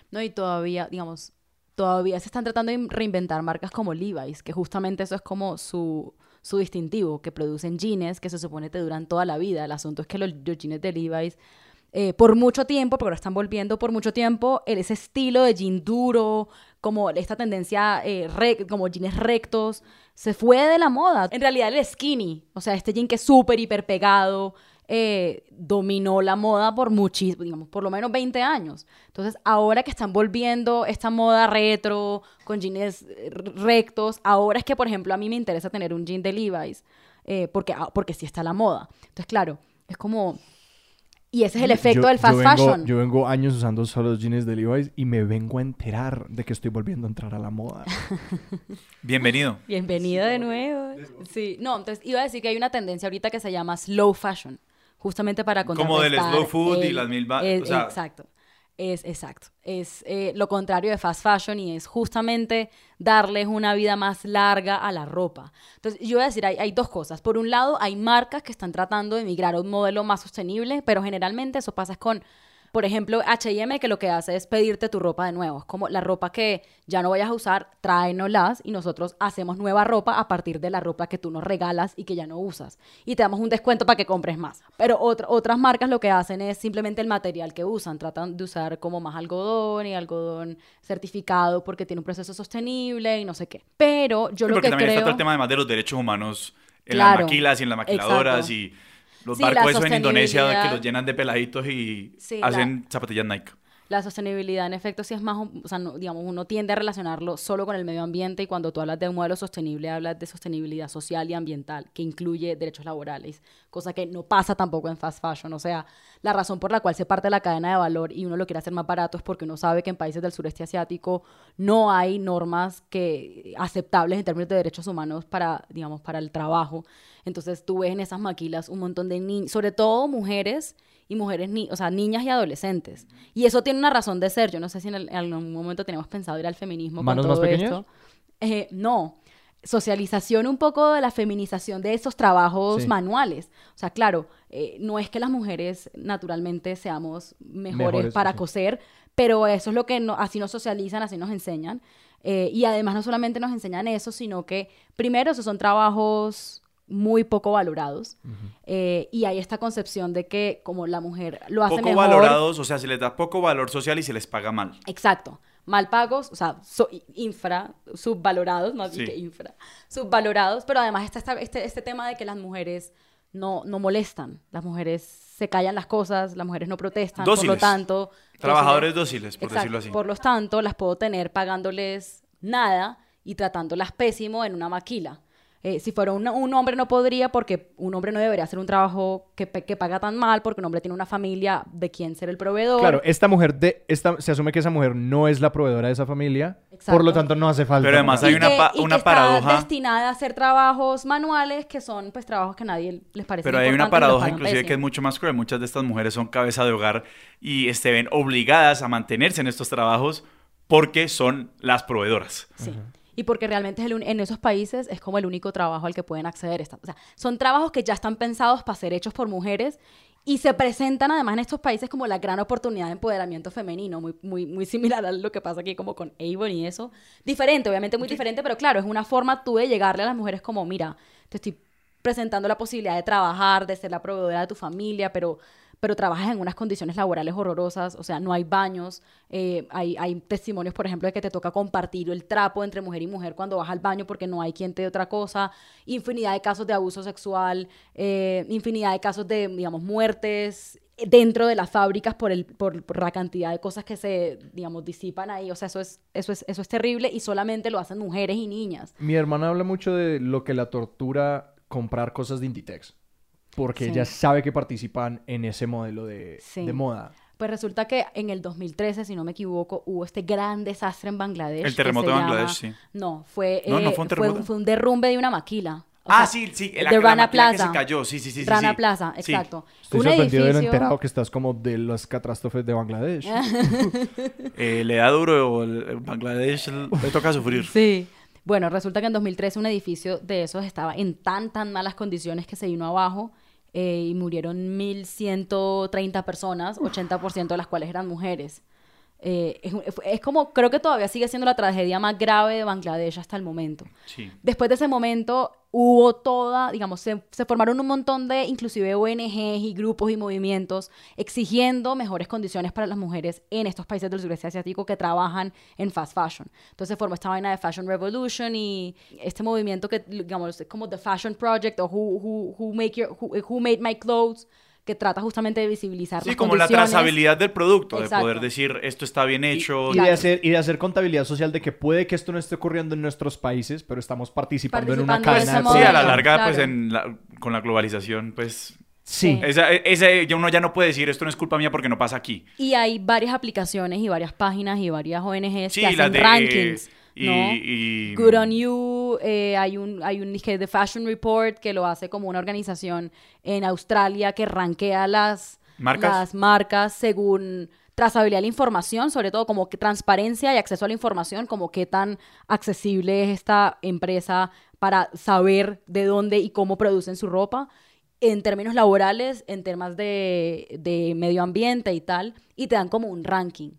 No, y todavía, digamos, todavía se están tratando de reinventar marcas como Levi's, que justamente eso es como su, su distintivo, que producen jeans que se supone te duran toda la vida. El asunto es que los, los jeans de Levi's, eh, por mucho tiempo, porque ahora están volviendo por mucho tiempo, ese estilo de jean duro, como esta tendencia, eh, rec- como jeans rectos, se fue de la moda. En realidad el skinny, o sea, este jean que es súper hiper pegado, eh, dominó la moda por muchísimo, digamos, por lo menos 20 años. Entonces, ahora que están volviendo esta moda retro, con jeans eh, rectos, ahora es que, por ejemplo, a mí me interesa tener un jean de Levi's. eh, porque, ah, porque sí está la moda. Entonces, claro, es como... Y ese es el efecto Yo- del fast yo vengo- fashion. Yo vengo años usando solo los jeans de Levi's y me vengo a enterar de que estoy volviendo a entrar a la moda. Bienvenido. Bienvenido de nuevo. Sí, no, entonces iba a decir que hay una tendencia ahorita que se llama slow fashion, justamente para Como del slow food y el- las mil o sea- exacto. Es exacto. Es eh, lo contrario de fast fashion y es justamente darles una vida más larga a la ropa. Entonces, yo voy a decir, hay, hay dos cosas. Por un lado, hay marcas que están tratando de migrar a un modelo más sostenible, pero generalmente eso pasa con por ejemplo, H&M que lo que hace es pedirte tu ropa de nuevo. Es como la ropa que ya no vayas a usar, tráenolas y nosotros hacemos nueva ropa a partir de la ropa que tú nos regalas y que ya no usas. Y te damos un descuento para que compres más. Pero otra- otras marcas lo que hacen es simplemente el material que usan. Tratan de usar como más algodón y algodón certificado porque tiene un proceso sostenible y no sé qué. Pero yo Sí, lo porque que también creo... está todo el tema además de los derechos humanos en Claro, las maquilas y en las maquiladoras exacto. y los Sí, barcos esos en Indonesia que los llenan de peladitos y Sí, la- hacen zapatillas Nike. La sostenibilidad, en efecto, sí es más, o sea, no- digamos, uno tiende a relacionarlo solo con el medio ambiente y cuando tú hablas de un modelo sostenible, hablas de sostenibilidad social y ambiental, que incluye derechos laborales, cosa que no pasa tampoco en fast fashion. O sea, la razón por la cual se parte la cadena de valor y uno lo quiere hacer más barato es porque uno sabe que en países del sureste asiático no hay normas que aceptables en términos de derechos humanos para, digamos, para el trabajo. Entonces tú ves en esas maquilas un montón de niños, sobre todo mujeres y mujeres, ni o sea, niñas y adolescentes. Y eso tiene una razón de ser. Yo no sé si en, el- en algún momento tenemos pensado ir al feminismo ¿Manos con más pequeñas? esto. Eh, no. Socialización un poco de la feminización de esos trabajos Sí. manuales. O sea, claro, eh, no es que las mujeres naturalmente seamos mejores, Mejores, para sí. coser, pero eso es lo que no- así nos socializan, así nos enseñan. Eh, y además no solamente nos enseñan eso, sino que primero esos son trabajos muy poco valorados. Eh, y hay esta concepción de que como la mujer lo hace Poco mejor. valorados, o sea, se les da poco valor social y se les paga mal. Exacto. Mal pagos, o sea, so- infra, subvalorados, más Sí. que infra, subvalorados, pero además está este, este tema de que las mujeres no, no molestan, las mujeres se callan las cosas, las mujeres no protestan, por lo tanto... Trabajadores dóciles. dóciles, por Exacto. decirlo así. Por lo tanto, las puedo tener pagándoles nada y tratándolas pésimo en una maquila. Eh, si fuera un, un hombre no podría porque un hombre no debería hacer un trabajo que, que paga tan mal porque un hombre tiene una familia de quien ser el proveedor. Claro, esta mujer de esta se asume que esa mujer no es la proveedora de esa familia, Exacto. por lo tanto no hace falta. Pero además hay una que- pa- y que una está paradoja. destinada a hacer trabajos manuales que son pues trabajos que a nadie les parece Pero hay una paradoja inclusive que es mucho más cruel. Muchas de estas mujeres son cabeza de hogar y se ven obligadas a mantenerse en estos trabajos porque son las proveedoras. Sí. Y porque realmente es el un- en esos países es como el único trabajo al que pueden acceder. esta- o sea, son trabajos que ya están pensados para ser hechos por mujeres y se presentan además en estos países como la gran oportunidad de empoderamiento femenino, muy, muy, muy similar a lo que pasa aquí como con Avon y eso. Diferente, obviamente muy diferente, pero claro, es una forma tú de llegarle a las mujeres como, mira, te estoy presentando la posibilidad de trabajar, de ser la proveedora de tu familia, pero pero trabajas en unas condiciones laborales horrorosas, o sea, no hay baños, eh, hay, hay testimonios, por ejemplo, de que te toca compartir el trapo entre mujer y mujer cuando vas al baño porque no hay quien te dé otra cosa, infinidad de casos de abuso sexual, eh, infinidad de casos de, digamos, muertes dentro de las fábricas por, el, por, la cantidad de cosas que se, digamos, disipan ahí, o sea, eso es, eso, es, eso es terrible y solamente lo hacen mujeres y niñas. Mi hermana habla mucho de lo que la tortura comprar cosas de Inditex. Porque Sí. ella sabe que participan en ese modelo de, Sí. de moda. Pues resulta que en el 2013, si no me equivoco, hubo este gran desastre en Bangladesh. El terremoto de Bangladesh, llama- sí. No, fue, No, no eh, fue un terremoto. fue un derrumbe de una maquila. O ah, sea, sí, sí. de La, la Rana maquila que Plaza. se cayó, sí, sí, sí. Rana sí. Plaza, Sí. exacto. Estoy un sorprendido de lo enterado que estás como de las catástrofes de Bangladesh. Eh, le da duro el, Bangladesh, le toca sufrir. Sí. Bueno, resulta que en 2013 un edificio de esos estaba en tan, tan malas condiciones que se vino abajo eh, y murieron 1.130 personas, 80% de las cuales eran mujeres. Eh, es, es como, creo que todavía sigue siendo la tragedia más grave de Bangladesh hasta el momento. Sí. Después de ese momento hubo toda, digamos, se, se formaron un montón de inclusive ONGs y grupos y movimientos exigiendo mejores condiciones para las mujeres en estos países del sureste asiático que trabajan en fast fashion. Entonces se formó esta vaina de Fashion Revolution y este movimiento que, digamos, es como The Fashion Project o Who, who, who, make your, who, who Made My Clothes, que trata justamente de visibilizar Sí, las como la trazabilidad del producto, de poder decir esto está bien hecho. Y, y de hacer, y de hacer contabilidad social de que puede que esto no esté ocurriendo en nuestros países, pero estamos participando, en una cadena Sí, a la larga, pues claro. en la- con la globalización, pues Sí. Esa, uno ya no puede decir esto no es culpa mía porque no pasa aquí. Y hay varias aplicaciones y varias páginas y varias ONGs Sí, que hacen de rankings. Y, ¿no? y- Good on You, eh, hay un, hay un que The Fashion Report que lo hace como una organización en Australia que rankea las ¿Marcas? las marcas según trazabilidad de la información, sobre todo como que transparencia y acceso a la información, como qué tan accesible es esta empresa para saber de dónde y cómo producen su ropa en términos laborales, en temas de, de medio ambiente y tal, y te dan como un ranking.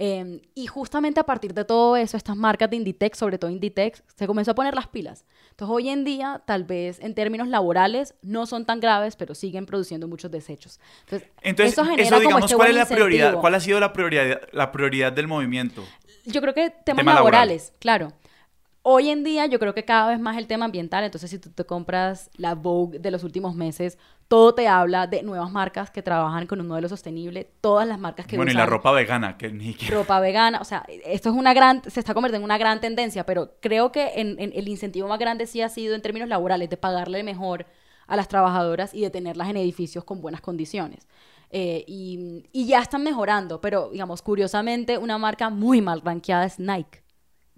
Eh, y justamente a partir de todo eso, estas marcas de Inditex, sobre todo Inditex, se comenzó a poner las pilas. Entonces, hoy en día, tal vez en términos laborales, no son tan graves, pero siguen produciendo muchos desechos. Entonces, Entonces, eso eso, genera como digamos, este ¿cuál es la prioridad? incentivo. ¿Cuál ha sido la prioridad, la prioridad del movimiento? Yo creo que temas Tema laboral. laborales, claro. Hoy en día yo creo que cada vez más el tema ambiental, entonces si tú te compras la Vogue de los últimos meses, todo te habla de nuevas marcas que trabajan con un modelo sostenible, todas las marcas que bueno, y la ropa vegana, que ni que... ropa vegana, o sea, esto es una gran, se está convirtiendo en una gran tendencia, pero creo que en, en el incentivo más grande sí ha sido en términos laborales, de pagarle mejor a las trabajadoras y de tenerlas en edificios con buenas condiciones. Eh, y, y ya están mejorando, pero digamos, curiosamente, una marca muy mal rankeada es Nike.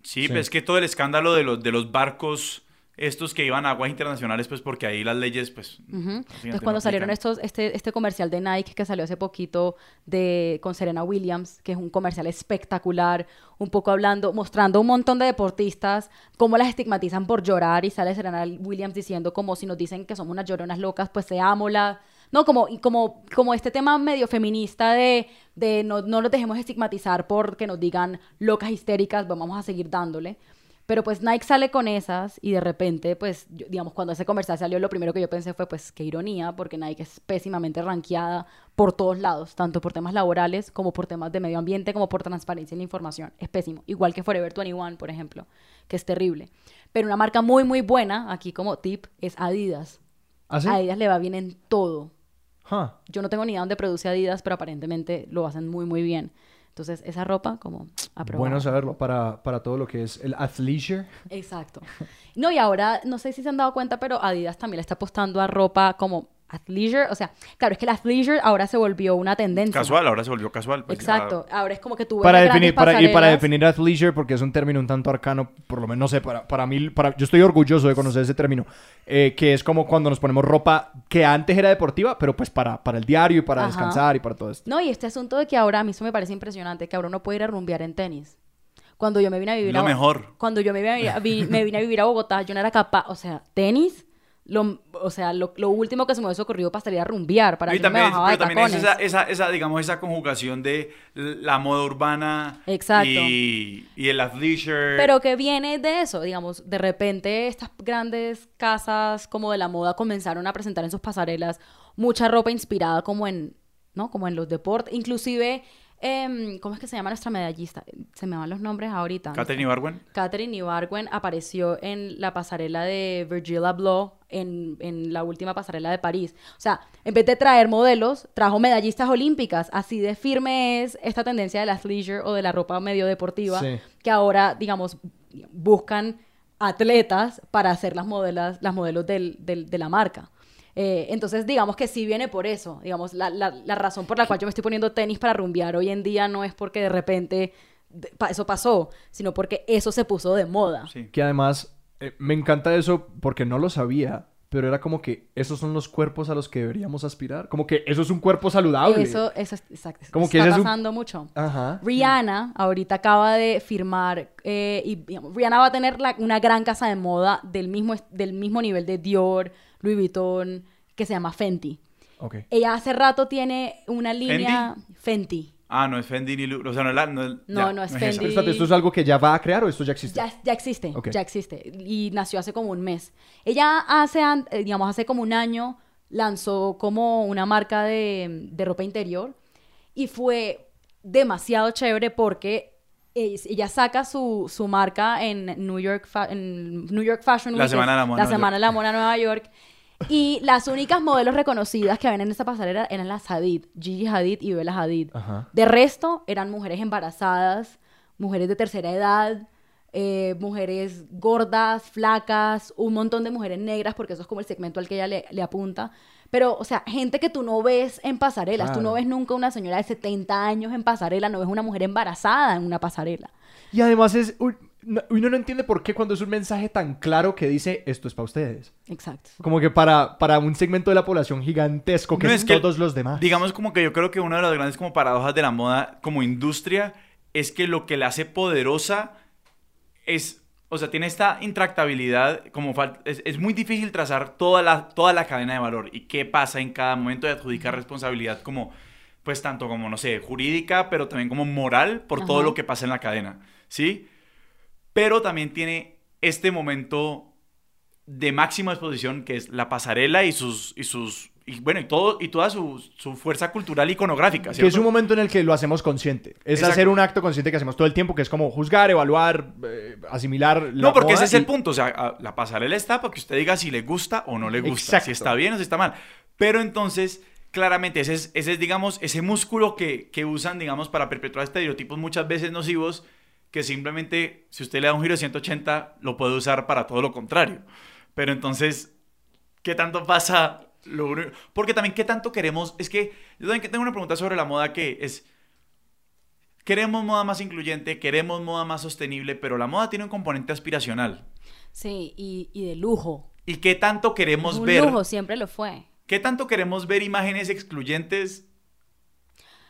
Sí, Sí. pues es que todo el escándalo de los, de los barcos estos que iban a aguas internacionales, pues porque ahí las leyes, pues... Entonces, no cuando salieron estos, este, este comercial de Nike que salió hace poquito de, con Serena Williams, que es un comercial espectacular, un poco hablando, mostrando un montón de deportistas, cómo las estigmatizan por llorar, y sale Serena Williams diciendo como si nos dicen que somos unas lloronas locas, pues seámoslas. No, como, y como, como este tema medio feminista de, de no, no los dejemos estigmatizar porque nos digan locas histéricas, vamos a seguir dándole. Pero pues Nike sale con esas y de repente, pues, yo- digamos, cuando ese comercial salió, lo primero que yo pensé fue, pues, qué ironía, porque Nike es pésimamente rankeada por todos lados, tanto por temas laborales como por temas de medio ambiente, como por transparencia en la información. Es pésimo. Igual que Forever 21, por ejemplo, que es terrible. Pero una marca muy, muy buena, aquí como tip, es Adidas. ¿Ah, sí? A Adidas le va bien en todo. Huh. Yo no tengo ni idea dónde produce Adidas, pero aparentemente lo hacen muy, muy bien. Entonces, esa ropa, como, aprobada. Bueno saberlo para, para todo lo que es el athleisure. Exacto. No, y ahora, no sé si se han dado cuenta, pero Adidas también le está apostando a ropa como athleisure. O sea, claro, es que el athleisure ahora se volvió una tendencia. Casual, ahora se volvió casual. pues, Exacto. Ahora es como que tú ves Para definir, para, y para definir athleisure, porque es un término un tanto arcano, por lo menos, no sé, para, para mí, para, yo estoy orgulloso de conocer ese término, eh, que es como cuando nos ponemos ropa que antes era deportiva, pero pues para, para el diario y para Ajá. descansar y para todo esto. No, y este asunto de que ahora a mí eso me parece impresionante, que ahora uno puede ir a rumbear en tenis. Cuando yo me vine a vivir Lo a mejor. Cuando yo me vine, a, vi- me vine a vivir a Bogotá, yo no era capaz, o sea, tenis, lo, o sea, lo, lo último que se me hubiese ocurrido salir a rumbear, para y que no me también, bajaba pero de también es esa, esa, esa, digamos, esa conjugación de la moda urbana Exacto. y, y el athleisure. Pero que viene de eso, digamos, de repente estas grandes casas como de la moda comenzaron a presentar en sus pasarelas mucha ropa inspirada como en, ¿no? Como en los deportes, inclusive, em, ¿cómo es que se llama nuestra medallista? Se me van los nombres ahorita. Catherine Ibargüen. Catherine Ibargüen apareció en la pasarela de Virgil Abloh en, en la última pasarela de París. O sea, en vez de traer modelos, trajo medallistas olímpicas. Así de firme es esta tendencia del athleisure o de la ropa medio deportiva, Sí. que ahora, digamos, buscan atletas para hacer las modelas, las modelos del- del- de la marca. Eh, entonces, digamos que sí viene por eso. Digamos, la, la- la razón por la cual yo me estoy poniendo tenis para rumbear hoy en día no es porque de repente de- eso pasó, sino porque eso se puso de moda. Sí. Que además, eh, me encanta eso porque no lo sabía, pero era como que esos son los cuerpos a los que deberíamos aspirar. Como que eso es un cuerpo saludable. Eso, eso es, exacto, Como que está ese es un- pasando mucho. Ajá. Rihanna ahorita acaba de firmar eh, y digamos, Rihanna va a tener la- una gran casa de moda del mismo, del mismo nivel de Dior, Louis Vuitton, que se llama Fenty. Ok. Ella hace rato tiene una línea Fenty. Ah, no es Fendi ni Lu- O sea, no es la. No, es- No, ya, no es. Fendi. Espérate, ¿esto es algo que ya va a crear o esto ya existe? Ya, ya existe, Ok. ya existe. Y nació hace como un mes. Ella hace, eh, digamos, hace como un año lanzó como una marca de, de ropa interior y fue demasiado chévere porque ella saca su, su marca en New York, en New York Fashion La Week, Semana es de la Moda la Semana de la Moda en Nueva York Y las únicas modelos reconocidas que habían en esa pasarela eran las Hadid, Gigi Hadid y Bella Hadid. Ajá. De resto, eran mujeres embarazadas, mujeres de tercera edad, eh, mujeres gordas, flacas, un montón de mujeres negras, porque eso es como el segmento al que ella le, le apunta. Pero, o sea, gente que tú no ves en pasarelas. Tú no ves nunca una señora de 70 años en pasarela, no ves una mujer embarazada en una pasarela. Y además es... Uno no entiende por qué cuando es un mensaje tan claro que dice esto es para ustedes. Exacto. Como que para, para un segmento de la población gigantesco que No, es es que, todos los demás. Digamos como que yo creo que una de las grandes como paradojas de la moda como industria es que lo que la hace poderosa es, o sea, tiene esta intractabilidad, como es, es muy difícil trazar toda la, toda la cadena de valor y qué pasa en cada momento de adjudicar responsabilidad como, pues tanto como, no sé, jurídica, pero también como moral por todo lo que pasa en la cadena, ¿sí? Pero también tiene este momento de máxima exposición que es la pasarela y sus y sus y bueno y todo y toda su, su fuerza cultural iconográfica Que es ¿cierto? un momento en el que lo hacemos consciente. Es Exacto. hacer un acto consciente que hacemos todo el tiempo, que es como juzgar, evaluar, eh, asimilar. la no porque moda ese es el punto o sea la pasarela está para que usted diga si le gusta o no le gusta Exacto. si está bien o si está mal pero entonces claramente ese es, ese es digamos ese músculo que, que usan digamos para perpetuar estereotipos muchas veces nocivos que simplemente si usted le da un giro de 180 lo puede usar para todo lo contrario pero entonces ¿Qué tanto pasa? Lo único- Porque también, ¿qué tanto queremos? Es que yo también tengo una pregunta sobre la moda que es, queremos moda más incluyente, queremos moda más sostenible, pero la moda tiene un componente aspiracional. Sí, y, y de lujo. ¿Y qué tanto queremos un ver? lujo, siempre lo fue. ¿Qué tanto queremos ver imágenes excluyentes?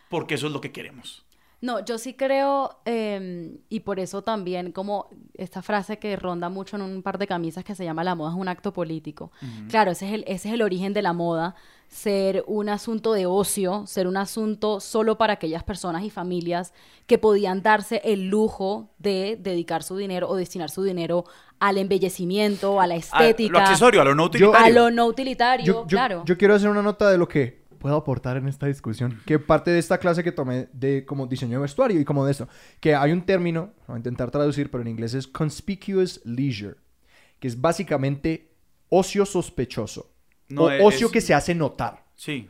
Porque eso es lo que queremos. No, yo sí creo, eh, y por eso también como esta frase que ronda mucho en un par de camisas que se llama la moda es un acto político. Claro, ese es, el, ese es el origen de la moda, ser un asunto de ocio, ser un asunto solo para aquellas personas y familias que podían darse el lujo de dedicar su dinero o destinar su dinero al embellecimiento, a la A estética, lo accesorio, a lo no a utilitario. lo no utilitario, Yo, yo- claro. yo quiero hacer una nota de lo que puedo aportar en esta discusión. Que parte de esta clase que tomé de como diseño de vestuario y como de esto. Que hay un término, voy a intentar traducir, pero en inglés es conspicuous leisure. Que es básicamente ocio sospechoso. No, o es- ocio que se hace notar. Sí.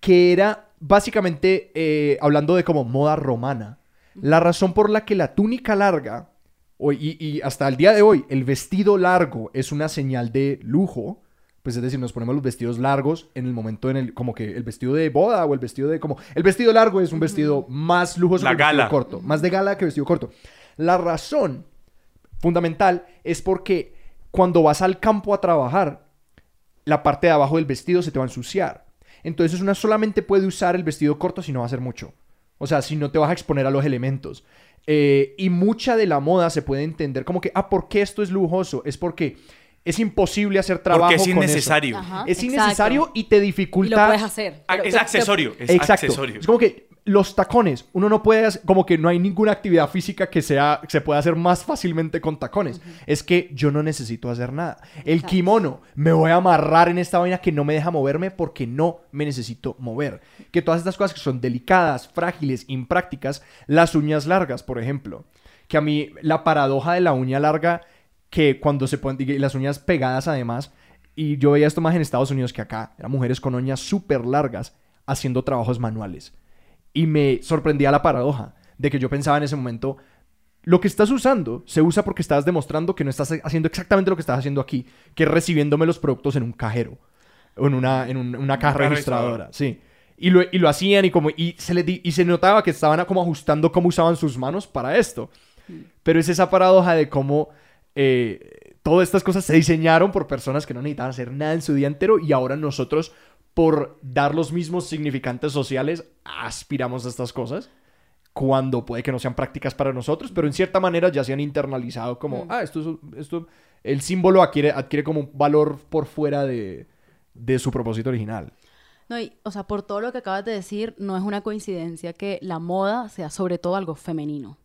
que era básicamente, eh, hablando de como moda romana, la razón por la que la túnica larga, y, y hasta el día de hoy, el vestido largo es una señal de lujo, pues es decir, nos ponemos los vestidos largos en el momento en el, como que el vestido de boda o el vestido de, como, el vestido largo es un vestido más lujoso La que el vestido corto, más de gala que vestido corto. La razón fundamental es porque cuando vas al campo a trabajar, la parte de abajo del vestido se te va a ensuciar. Entonces una solamente puede usar el vestido corto si no va a hacer mucho. O sea, si no te vas a exponer a los elementos. Eh, y mucha de la moda se puede entender como que, ah, ¿por qué esto es lujoso? Es porque es imposible hacer trabajo Porque es con eso. innecesario. Ajá. Es Exacto. innecesario y te y dificulta. lo puedes hacer. Ah, pero- Es accesorio. Es Exacto. accesorio. Es como que los tacones, uno no puede, hacer- como que no hay ninguna actividad física que sea, que se pueda hacer más fácilmente con tacones. Es que yo no necesito hacer nada. El Exacto. kimono, me voy a amarrar en esta vaina que no me deja moverme porque no me necesito mover. Que todas estas cosas que son delicadas, frágiles, imprácticas, las uñas largas, por ejemplo. Que a mí la paradoja de la uña larga, que cuando se ponen, y las uñas pegadas además, y yo veía esto más en Estados Unidos que acá, eran mujeres con uñas súper largas haciendo trabajos manuales. Y me sorprendía la paradoja de que yo pensaba en ese momento, lo que estás usando se usa porque estás demostrando que no estás haciendo exactamente lo que estás haciendo aquí, que es recibiéndome los productos en un cajero o en una, en un- una caja registradora. Sí. Y lo, y lo hacían y como y se, le di- y se notaba que estaban como ajustando cómo usaban sus manos para esto. Pero es esa paradoja de cómo eh, todas estas cosas se diseñaron por personas que no necesitaban hacer nada en su día entero y ahora nosotros, por dar los mismos significantes sociales, aspiramos a estas cosas cuando puede que no sean prácticas para nosotros, pero en cierta manera ya se han internalizado como, Mm. ah, esto, es- esto, el símbolo adquiere, adquiere como un valor por fuera de, de su propósito original. No, y, o sea, por todo lo que acabas de decir, no es una coincidencia que la moda sea sobre todo algo femenino.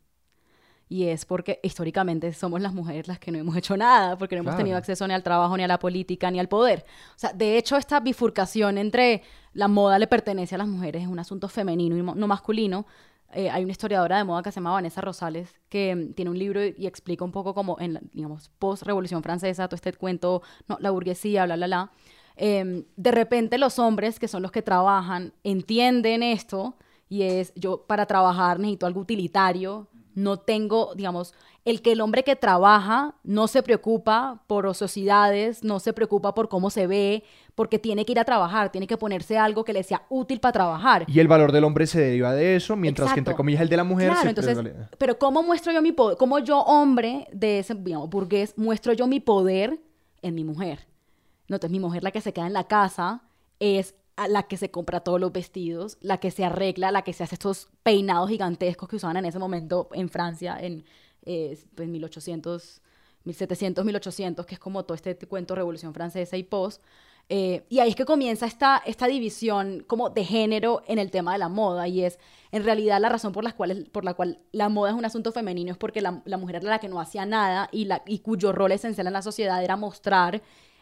Y es porque históricamente somos las mujeres las que no hemos hecho nada, porque no hemos Claro. tenido acceso ni al trabajo, ni a la política, ni al poder. O sea, de hecho, esta bifurcación entre la moda le pertenece a las mujeres es un asunto femenino y no masculino. Eh, hay una historiadora de moda que se llama Vanessa Rosales, que mm, tiene un libro y, y explica un poco como en, la, digamos, post-revolución francesa, todo este cuento, no, la burguesía, bla, bla, bla. em, de repente los hombres, que son los que trabajan, entienden esto y es, yo para trabajar necesito algo utilitario, no tengo, digamos, el que el hombre que trabaja no se preocupa por ociosidades, no se preocupa por cómo se ve, porque tiene que ir a trabajar, tiene que ponerse algo que le sea útil para trabajar. Y el valor del hombre se deriva de eso, mientras que entre comillas el de la mujer Claro, se entonces, pero ¿cómo muestro yo mi poder? ¿Cómo yo, hombre de ese, digamos, burgués, muestro yo mi poder en mi mujer? No, entonces mi mujer, la que se queda en la casa, es la que se compra todos los vestidos, la que se arregla, la que se hace estos peinados gigantescos que usaban en ese momento en Francia, en eh, pues, 1800, 1700, 1800, que es como todo este cuento Revolución Francesa y post. Eh, y ahí es que comienza esta, esta división como de género en el tema de la moda y es en realidad la razón por la cual, por la, cual la moda es un asunto femenino es porque la, la mujer era la que no hacía nada y, la, y cuyo rol esencial en la sociedad era mostrar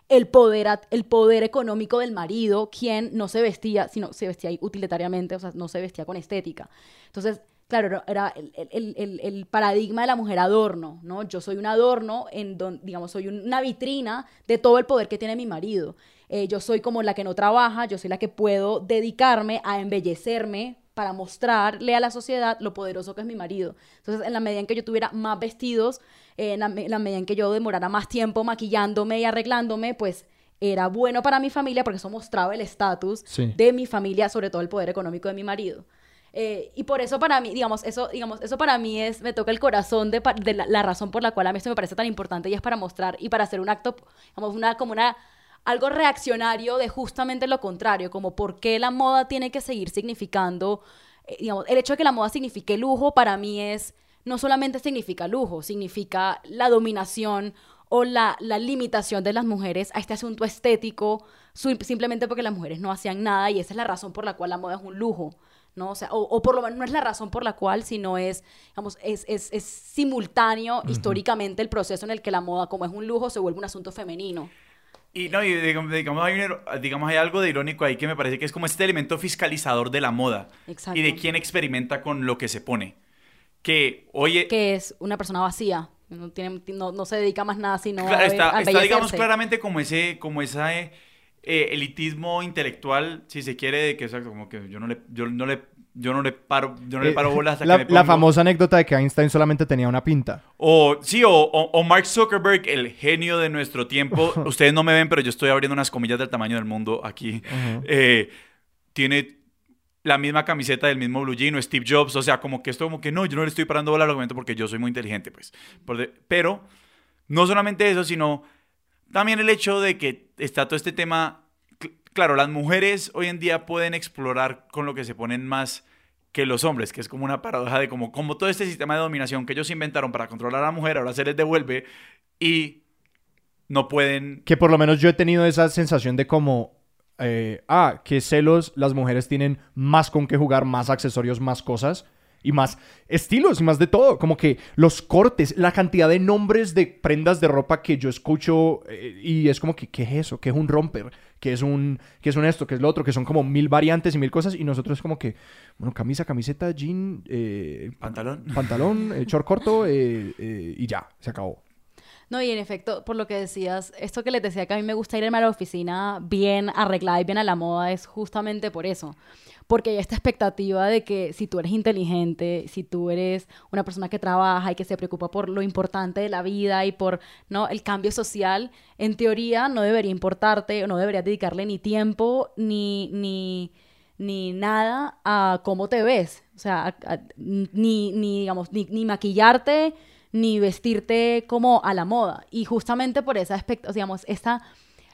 el poder, el poder económico del marido, quien no se vestía, sino se vestía utilitariamente, o sea, no se vestía con estética. Entonces, claro, era- era el, el- el- el paradigma de la mujer adorno, ¿no? Yo soy un adorno en donde, digamos, soy una vitrina de todo el poder que tiene mi marido. Eh, yo soy como la que no trabaja, yo soy la que puedo dedicarme a embellecerme para mostrarle a la sociedad lo poderoso que es mi marido. Entonces, en la medida en que yo tuviera más vestidos, eh, en la, me- la medida en que yo demorara más tiempo maquillándome y arreglándome, pues era bueno para mi familia porque eso mostraba el estatus Sí. de mi familia, sobre todo el poder económico de mi marido. Eh, y por eso para mí, digamos, eso, digamos, eso para mí es, me toca el corazón de la, la razón por la cual a mí esto me parece tan importante y es para mostrar y para hacer un acto, digamos, una, como una, algo reaccionario de justamente lo contrario, como por qué la moda tiene que seguir significando, eh, digamos, el hecho de que la moda signifique lujo para mí es, no solamente significa lujo, significa la dominación o la, la limitación de las mujeres a este asunto estético, simplemente porque las mujeres no hacían nada y esa es la razón por la cual la moda es un lujo. ¿no? O, sea, o, o por lo menos no es la razón por la cual, sino es, digamos, es, es, es simultáneo históricamente el proceso en el que la moda, como es un lujo, se vuelve un asunto femenino. Y no, y digamos, hay, un- digamos, hay algo de irónico ahí que me parece que es como este elemento fiscalizador de la moda. Exacto. Y de quién experimenta con lo que se pone. Que, oye, Que es una persona vacía, no, tiene, no, no se dedica más nada sino Claro, a, está, a está, digamos, claramente como ese, como esa eh, eh, elitismo intelectual, si se quiere, de que exacto, como que yo no le, yo no le, yo no le paro, yo no le Eh, paro bolas hasta la, que me la famosa anécdota de que Einstein solamente tenía una pinta. O, sí, o, o- o Mark Zuckerberg, el genio de nuestro tiempo. Ustedes no me ven, pero yo estoy abriendo unas comillas del tamaño del mundo aquí. Eh, tiene la misma camiseta del mismo blue jean o Steve Jobs. O sea, como que esto como que no, yo no le estoy parando bola al argumento porque yo soy muy inteligente, pues. Pero no solamente eso, sino también el hecho de que está todo este tema... cl- Claro, las mujeres hoy en día pueden explorar con lo que se ponen más que los hombres, que es como una paradoja de como, como todo este sistema de dominación que ellos inventaron para controlar a la mujer, ahora se les devuelve y no pueden... Que por lo menos yo he tenido esa sensación de como, eh, ah, que celos, las mujeres tienen más con qué jugar, más accesorios, más cosas y más estilos y más de todo. Como que los cortes, la cantidad de nombres de prendas de ropa que yo escucho eh, y es como que, ¿qué es eso? ¿Qué es un romper? ¿Qué es un, qué es un esto? ¿Qué es lo otro? Que son como mil variantes y mil cosas y nosotros es como que, bueno, camisa, camiseta, jean, eh, Pantalón. pantalón, eh, short corto eh, eh, y ya, se acabó. No, y en efecto, por lo que decías, esto que les decía que a mí me gusta irme a la oficina bien arreglada y bien a la moda es justamente por eso. Porque hay esta expectativa de que si tú eres inteligente, si tú eres una persona que trabaja y que se preocupa por lo importante de la vida y por ¿no? el cambio social, en teoría no debería importarte o no deberías dedicarle ni tiempo ni, ni, ni nada a cómo te ves. O sea, ni, ni, digamos, ni maquillarte, ni vestirte como a la moda. Y justamente por esa aspecto, digamos, esta,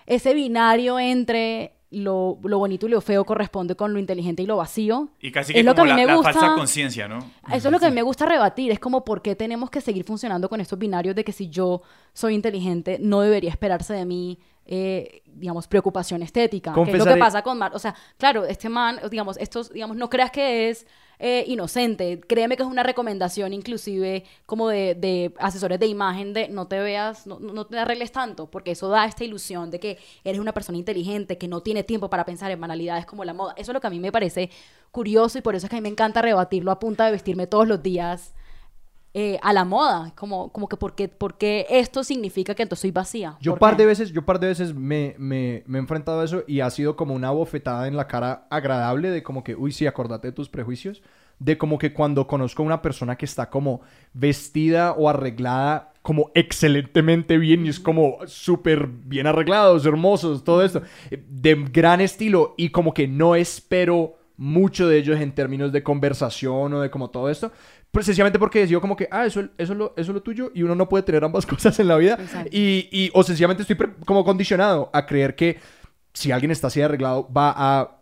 ese binario entre lo, lo bonito y lo feo corresponde con lo inteligente y lo vacío. Y casi que Es lo como que a la, mí me la gusta. falsa conciencia, ¿no? Eso es lo que a mí me gusta rebatir, es como por qué tenemos que seguir funcionando con estos binarios de que si yo soy inteligente no debería esperarse de mí, eh, digamos, preocupación estética. Que es lo que Confesaré- pasa con Mar. O sea, claro, este man, digamos, estos, digamos, no creas que es eh, inocente, créeme que es una recomendación inclusive como de, de asesores de imagen de no te veas, no, no te arregles tanto, porque eso da esta ilusión de que eres una persona inteligente, que no tiene tiempo para pensar en banalidades como la moda. Eso es lo que a mí me parece curioso y por eso es que a mí me encanta rebatirlo a punta de vestirme todos los días eh, a la moda, como, como que porque, porque esto significa que entonces soy vacía. Yo ¿Por par qué? de veces, yo par de veces me, me, me he enfrentado a eso y ha sido como una bofetada en la cara agradable de como que, uy, sí, acordate de tus prejuicios. De como que cuando conozco a una persona que está como vestida o arreglada como excelentemente bien y es como súper bien arreglados, hermosos, todo esto, eh, de gran estilo y como que no espero mucho de ellos en términos de conversación o de como todo esto, precisamente porque decido como que, ah, eso, eso, es lo, eso es lo tuyo y uno no puede tener ambas cosas en la vida. Y, y o sencillamente estoy como condicionado a creer que si alguien está así arreglado va a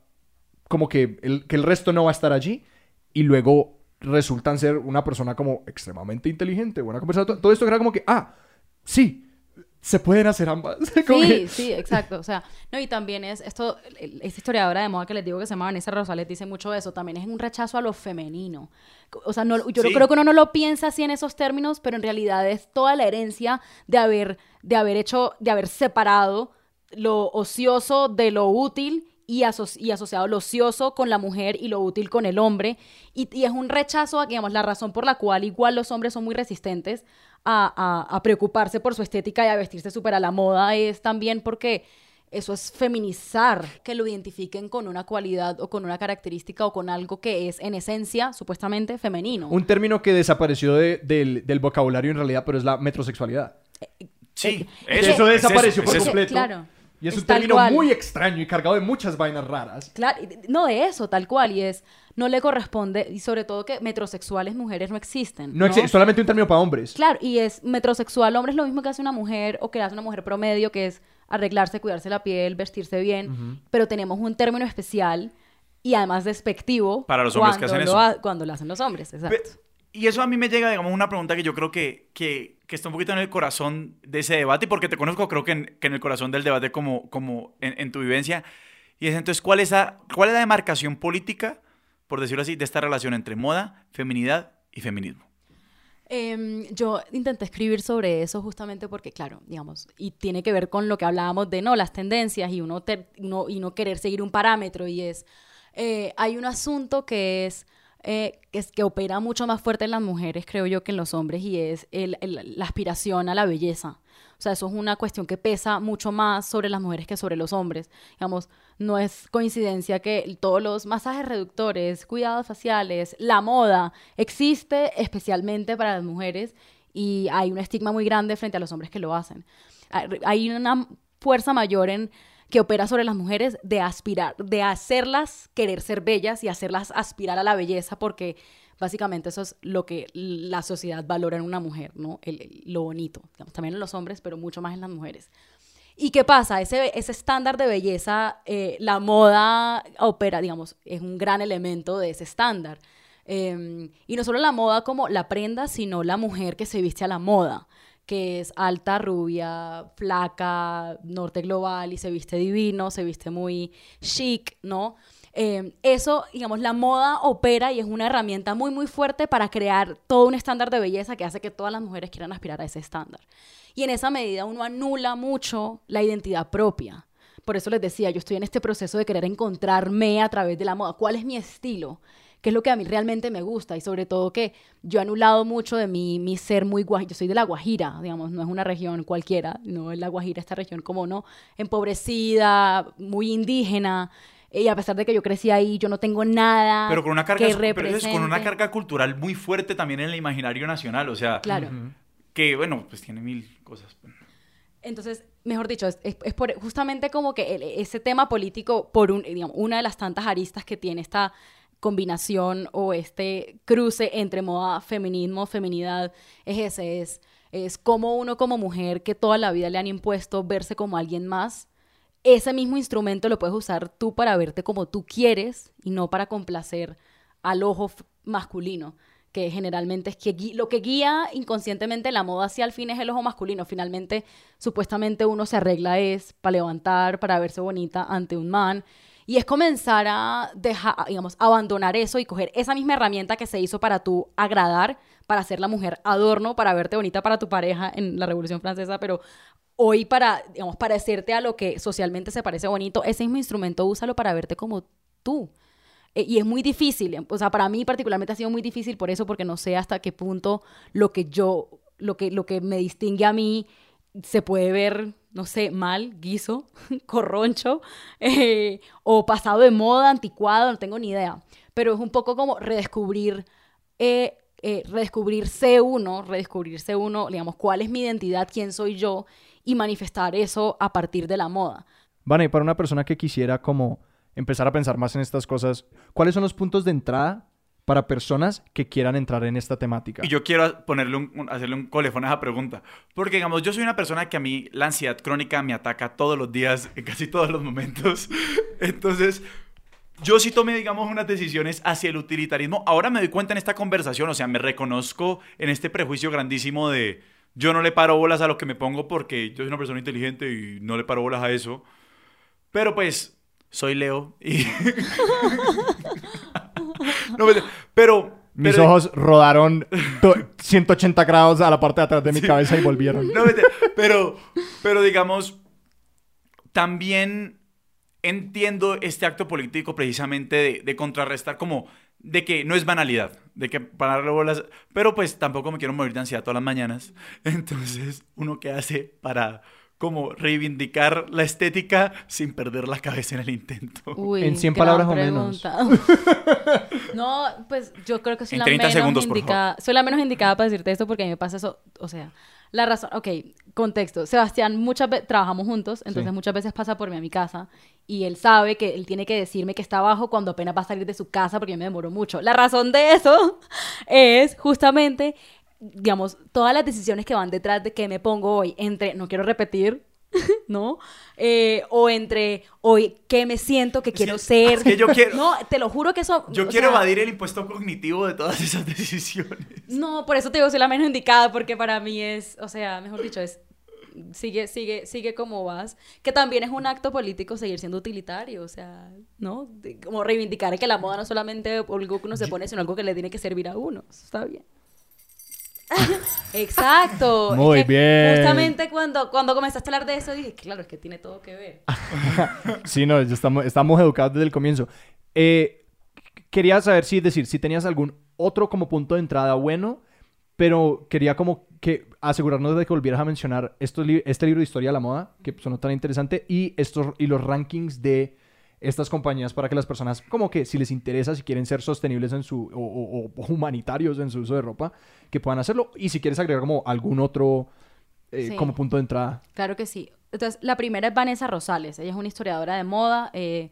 como que el, que el resto no va a estar allí y luego resultan ser una persona como extremadamente inteligente, buena conversación, todo esto era como que, ah, sí, se pueden hacer ambas. Como Sí, que- sí, exacto. O sea, no, y también es esto, esta historiadora de moda que les digo que se llama Vanessa Rosales dice mucho de eso, también es un rechazo a lo femenino. O sea, no, yo no Sí. creo que uno no lo piensa así en esos términos, pero en realidad es toda la herencia de haber, de haber hecho, de haber separado lo ocioso de lo útil y, aso- y asociado lo ocioso con la mujer y lo útil con el hombre. Y, y es un rechazo a, digamos, la razón por la cual igual los hombres son muy resistentes a, a- a preocuparse por su estética y a vestirse súper a la moda es también porque eso es feminizar, que lo identifiquen con una cualidad o con una característica o con algo que es en esencia supuestamente femenino. Un término que desapareció de- del, del vocabulario en realidad, pero es la metrosexualidad. Sí, Eh, eso, eso es desapareció es por eso. completo. claro. Y es, Es un término cual. muy extraño y cargado de muchas vainas raras. Claro, no de eso, tal cual, y es, no le corresponde, y sobre todo que metrosexuales mujeres no existen. No, existe, solamente un término para hombres. Claro, y es metrosexual, hombre es lo mismo que hace una mujer o que hace una mujer promedio, que es arreglarse, cuidarse la piel, vestirse bien, pero tenemos un término especial y además despectivo Para los hombres que cuando hacen lo eso. ha- cuando lo hacen los hombres, exacto. Pe- Y eso a mí me llega, digamos, una pregunta que yo creo que, que, que está un poquito en el corazón de ese debate, y porque te conozco, creo que en, que en el corazón del debate como, como en, en tu vivencia. Y es entonces, ¿cuál es, la, ¿cuál es la demarcación política, por decirlo así, de esta relación entre moda, feminidad y feminismo? Em, yo intenté escribir sobre eso justamente porque, claro, digamos, y tiene que ver con lo que hablábamos de, no, las tendencias y uno, ter- uno- y no querer seguir un parámetro y es, eh, hay un asunto que es, eh, es, que opera mucho más fuerte en las mujeres, creo yo, que en los hombres y es la aspiración a la belleza. O sea, eso es una cuestión que pesa mucho más sobre las mujeres que sobre los hombres. Digamos, no es coincidencia que todos los masajes reductores, cuidados faciales, la moda, existe especialmente para las mujeres y hay un estigma muy grande frente a los hombres que lo hacen. Hay una fuerza mayor en que opera sobre las mujeres de aspirar, de hacerlas querer ser bellas y hacerlas aspirar a la belleza porque básicamente eso es lo que la sociedad valora en una mujer, ¿no? Lo bonito, también en los hombres, pero mucho más en las mujeres. ¿Y qué pasa? Ese, ese estándar de belleza, eh, la moda opera, digamos, es un gran elemento de ese estándar. Eh, y no solo la moda como la prenda, sino la mujer que se viste a la moda, que es alta, rubia, flaca, norte global y se viste divino, se viste muy chic, ¿no? Eh, eso, digamos, la moda opera y es una herramienta muy, muy fuerte para crear todo un estándar de belleza que hace que todas las mujeres quieran aspirar a ese estándar. Y en esa medida uno anula mucho la identidad propia. Por eso les decía, yo estoy en este proceso de querer encontrarme a través de la moda. ¿Cuál es mi estilo? ¿Qué es lo que a mí realmente me gusta? Y sobre todo que yo he anulado mucho de mi, mi ser muy guajira. Yo soy de La Guajira, digamos, no es una región cualquiera, no es La Guajira, esta región como no, empobrecida, muy indígena. Y a pesar de que yo crecí ahí, yo no tengo nada Pero con una carga, que pero es con una carga cultural muy fuerte también en el imaginario nacional. O sea, Claro. que bueno, pues tiene mil cosas. Entonces, mejor dicho, es, es- es por, justamente como que el- ese tema político, por un, digamos, una de las tantas aristas que tiene esta combinación o este cruce entre moda, feminismo, feminidad, es ese, es, es como uno como mujer que toda la vida le han impuesto verse como alguien más, ese mismo instrumento lo puedes usar tú para verte como tú quieres y no para complacer al ojo masculino, que generalmente es que lo que guía inconscientemente la moda hacia el fin es el ojo masculino. Finalmente, supuestamente uno se arregla es para levantar, para verse bonita ante un man. Y es comenzar a dejar, digamos, abandonar eso y coger esa misma herramienta que se hizo para tú agradar, para ser la mujer adorno, para verte bonita para tu pareja en la Revolución Francesa, pero hoy para, digamos, parecerte a lo que socialmente se parece bonito, ese mismo instrumento úsalo para verte como tú. Eh, y es muy difícil, o sea, para mí particularmente ha sido muy difícil por eso, porque no sé hasta qué punto lo que yo, lo que, lo que me distingue a mí se puede ver, no sé, mal, guiso, corroncho, eh, o pasado de moda, anticuado, no tengo ni idea. Pero es un poco como redescubrir, eh, eh, redescubrirse uno, redescubrirse uno, digamos, cuál es mi identidad, quién soy yo, y manifestar eso a partir de la moda. Vale, para una persona que quisiera como empezar a pensar más en estas cosas, ¿cuáles son los puntos de entrada para personas que quieran entrar en esta temática? Y yo quiero ponerle un, hacerle un colefón a esa pregunta. Porque, digamos, yo soy una persona que a mí la ansiedad crónica me ataca todos los días, en casi todos los momentos. Entonces, yo sí tomé, digamos, unas decisiones hacia el utilitarismo. Ahora me doy cuenta en esta conversación, o sea, me reconozco en este prejuicio grandísimo de yo no le paro bolas a lo que me pongo porque yo soy una persona inteligente y no le paro bolas a eso. Pero pues soy Leo y... no, pero... Mis pero- ojos rodaron to- 180 grados a la parte de atrás de mi cabeza y volvieron. No, pero, pero digamos, también entiendo este acto político precisamente de, de contrarrestar como de que no es banalidad, de que pararle bolas, pero pues tampoco me quiero morir de ansiedad todas las mañanas. Entonces, uno que hace para como reivindicar la estética sin perder la cabeza en el intento. Uy, En 100 gran palabras o menos. no, pues yo creo que soy En la 30 menos segundos, por indicada. Soy la menos indicada para decirte esto porque a mí me pasa eso. O sea, la razón. Ok, contexto. Sebastián, muchas veces trabajamos juntos, entonces Sí. muchas veces pasa por mí a mi casa y él sabe que él tiene que decirme que está abajo cuando apenas va a salir de su casa porque yo me demoro mucho. La razón de eso es justamente, digamos, todas las decisiones que van detrás de que me pongo hoy entre, no quiero repetir, ¿no? Eh, o entre hoy qué me siento, que quiero ser. es que yo quiero- No, te lo juro que eso. Yo quiero sea, evadir el impuesto cognitivo de todas esas decisiones. No, por eso te digo, soy la menos indicada, porque para mí es, o sea, mejor dicho, es. Sigue, sigue, sigue como vas. Que también es un acto político seguir siendo utilitario, o sea, ¿no? Como reivindicar que la moda no solamente algo que uno se pone, sino algo que le tiene que servir a uno. Eso está bien. Exacto. Es Muy que bien. Justamente cuando, cuando comenzaste a hablar de eso, dije, claro, es que tiene todo que ver. Sí, no, estamos, estamos educados desde el comienzo. Eh, quería saber si, decir, si tenías algún otro como punto de entrada bueno, pero quería como que asegurarnos de que volvieras a mencionar estos li- este libro de historia de la moda, que sonó tan interesante, y, estos, y los rankings de estas compañías para que las personas, como que si les interesa, si quieren ser sostenibles en su, o, o- o humanitarios en su uso de ropa, que puedan hacerlo. Y si quieres agregar como algún otro eh, Sí. como punto de entrada. Claro que sí. Entonces, la primera es Vanessa Rosales. Ella es una historiadora de moda. eh,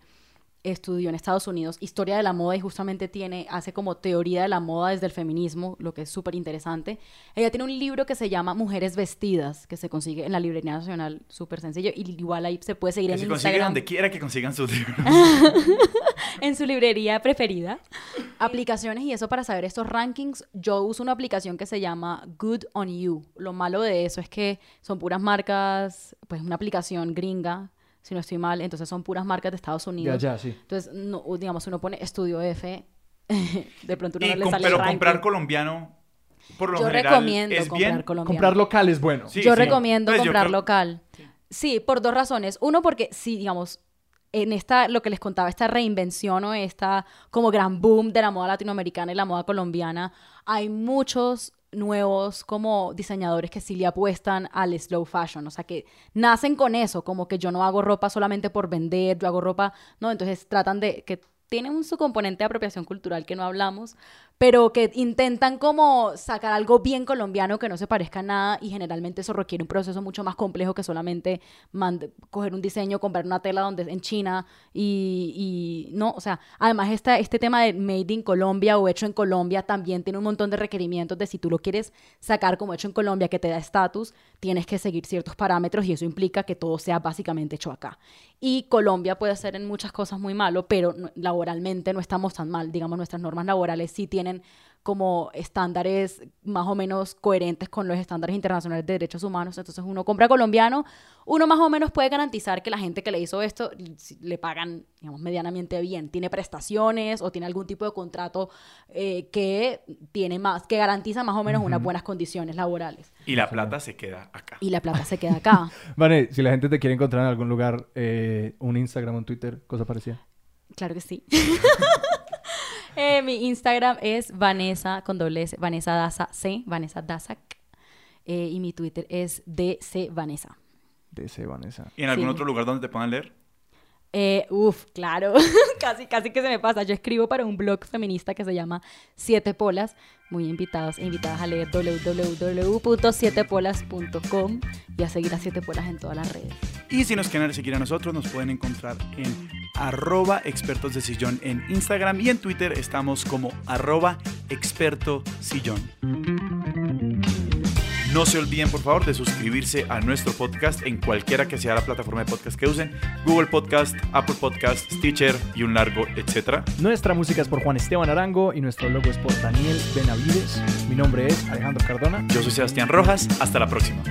estudió en Estados Unidos historia de la moda y justamente tiene, hace como teoría de la moda desde el feminismo, lo que es súper interesante. Ella tiene un libro que se llama Mujeres Vestidas, que se consigue en la Librería Nacional, súper sencillo. Y igual ahí se puede seguir Que en se Instagram donde quiera que consigan sus libros. en su librería preferida. Aplicaciones y eso para saber estos rankings. Yo uso una aplicación que se llama Good on You. Lo malo de eso es que son puras marcas, pues una aplicación gringa, si no estoy mal. Entonces son puras marcas de Estados Ya, Unidos. ya, sí. Entonces, no, digamos, uno pone Estudio F, de pronto uno Y no le sale pero el comprar colombiano, por lo Yo general, recomiendo es comprar bien. colombiano. Comprar local es bueno. Sí, yo sí. recomiendo Pues yo comprar creo- local. Sí, por dos razones. Uno, porque sí, digamos, en esta, lo que les contaba, esta reinvención o esta como gran boom de la moda latinoamericana y la moda colombiana, hay muchos nuevos como diseñadores que sí le apuestan al slow fashion, o sea que nacen con eso, como que yo no hago ropa solamente por vender, yo hago ropa, no, entonces tratan de que tienen un- su componente de apropiación cultural que no hablamos, pero que intentan como sacar algo bien colombiano que no se parezca a nada y generalmente eso requiere un proceso mucho más complejo que solamente coger un diseño, comprar una tela donde en China y, y no, o sea, además esta, este tema de made in Colombia o hecho en Colombia también tiene un montón de requerimientos de si tú lo quieres sacar como hecho en Colombia que te da estatus, tienes que seguir ciertos parámetros y eso implica que todo sea básicamente hecho acá. Y Colombia puede ser en muchas cosas muy malo, pero laboralmente no estamos tan mal. Digamos, nuestras normas laborales sí tienen como estándares más o menos coherentes con los estándares internacionales de derechos humanos. Entonces uno compra colombiano, uno más o menos puede garantizar que la gente que le hizo esto le pagan, digamos, medianamente bien. Tiene prestaciones o tiene algún tipo de contrato eh, que tiene más, que garantiza más o menos unas buenas condiciones laborales. Y la plata se queda acá. Y la plata se queda acá. Vale, si la gente te quiere encontrar en algún lugar, eh, un Instagram, un Twitter, cosa parecida. Claro que sí. Eh, mi Instagram es Vanessa con doble S, Vanessa Daza C, Vanessa Daza. Eh, y mi Twitter es DC Vanessa. DC Vanessa. ¿Y en algún Sí. otro lugar donde te puedan leer? Eh, uf, claro, casi, casi que se me pasa. Yo escribo para un blog feminista que se llama Siete Polas. Muy invitados e invitadas a leer www.sietepolas.com y a seguir a Siete Polas en todas las redes. Y si nos quieren seguir a nosotros, nos pueden encontrar en arroba expertos de sillón en Instagram y en Twitter estamos como arroba experto sillón. No se olviden, por favor, de suscribirse a nuestro podcast en cualquiera que sea la plataforma de podcast que usen. Google Podcast, Apple Podcast, Stitcher y un largo, etcétera. Nuestra música es por Juan Esteban Arango y nuestro logo es por Daniel Benavides. Mi nombre es Alejandro Cardona. Yo soy Sebastián Rojas. Hasta la próxima.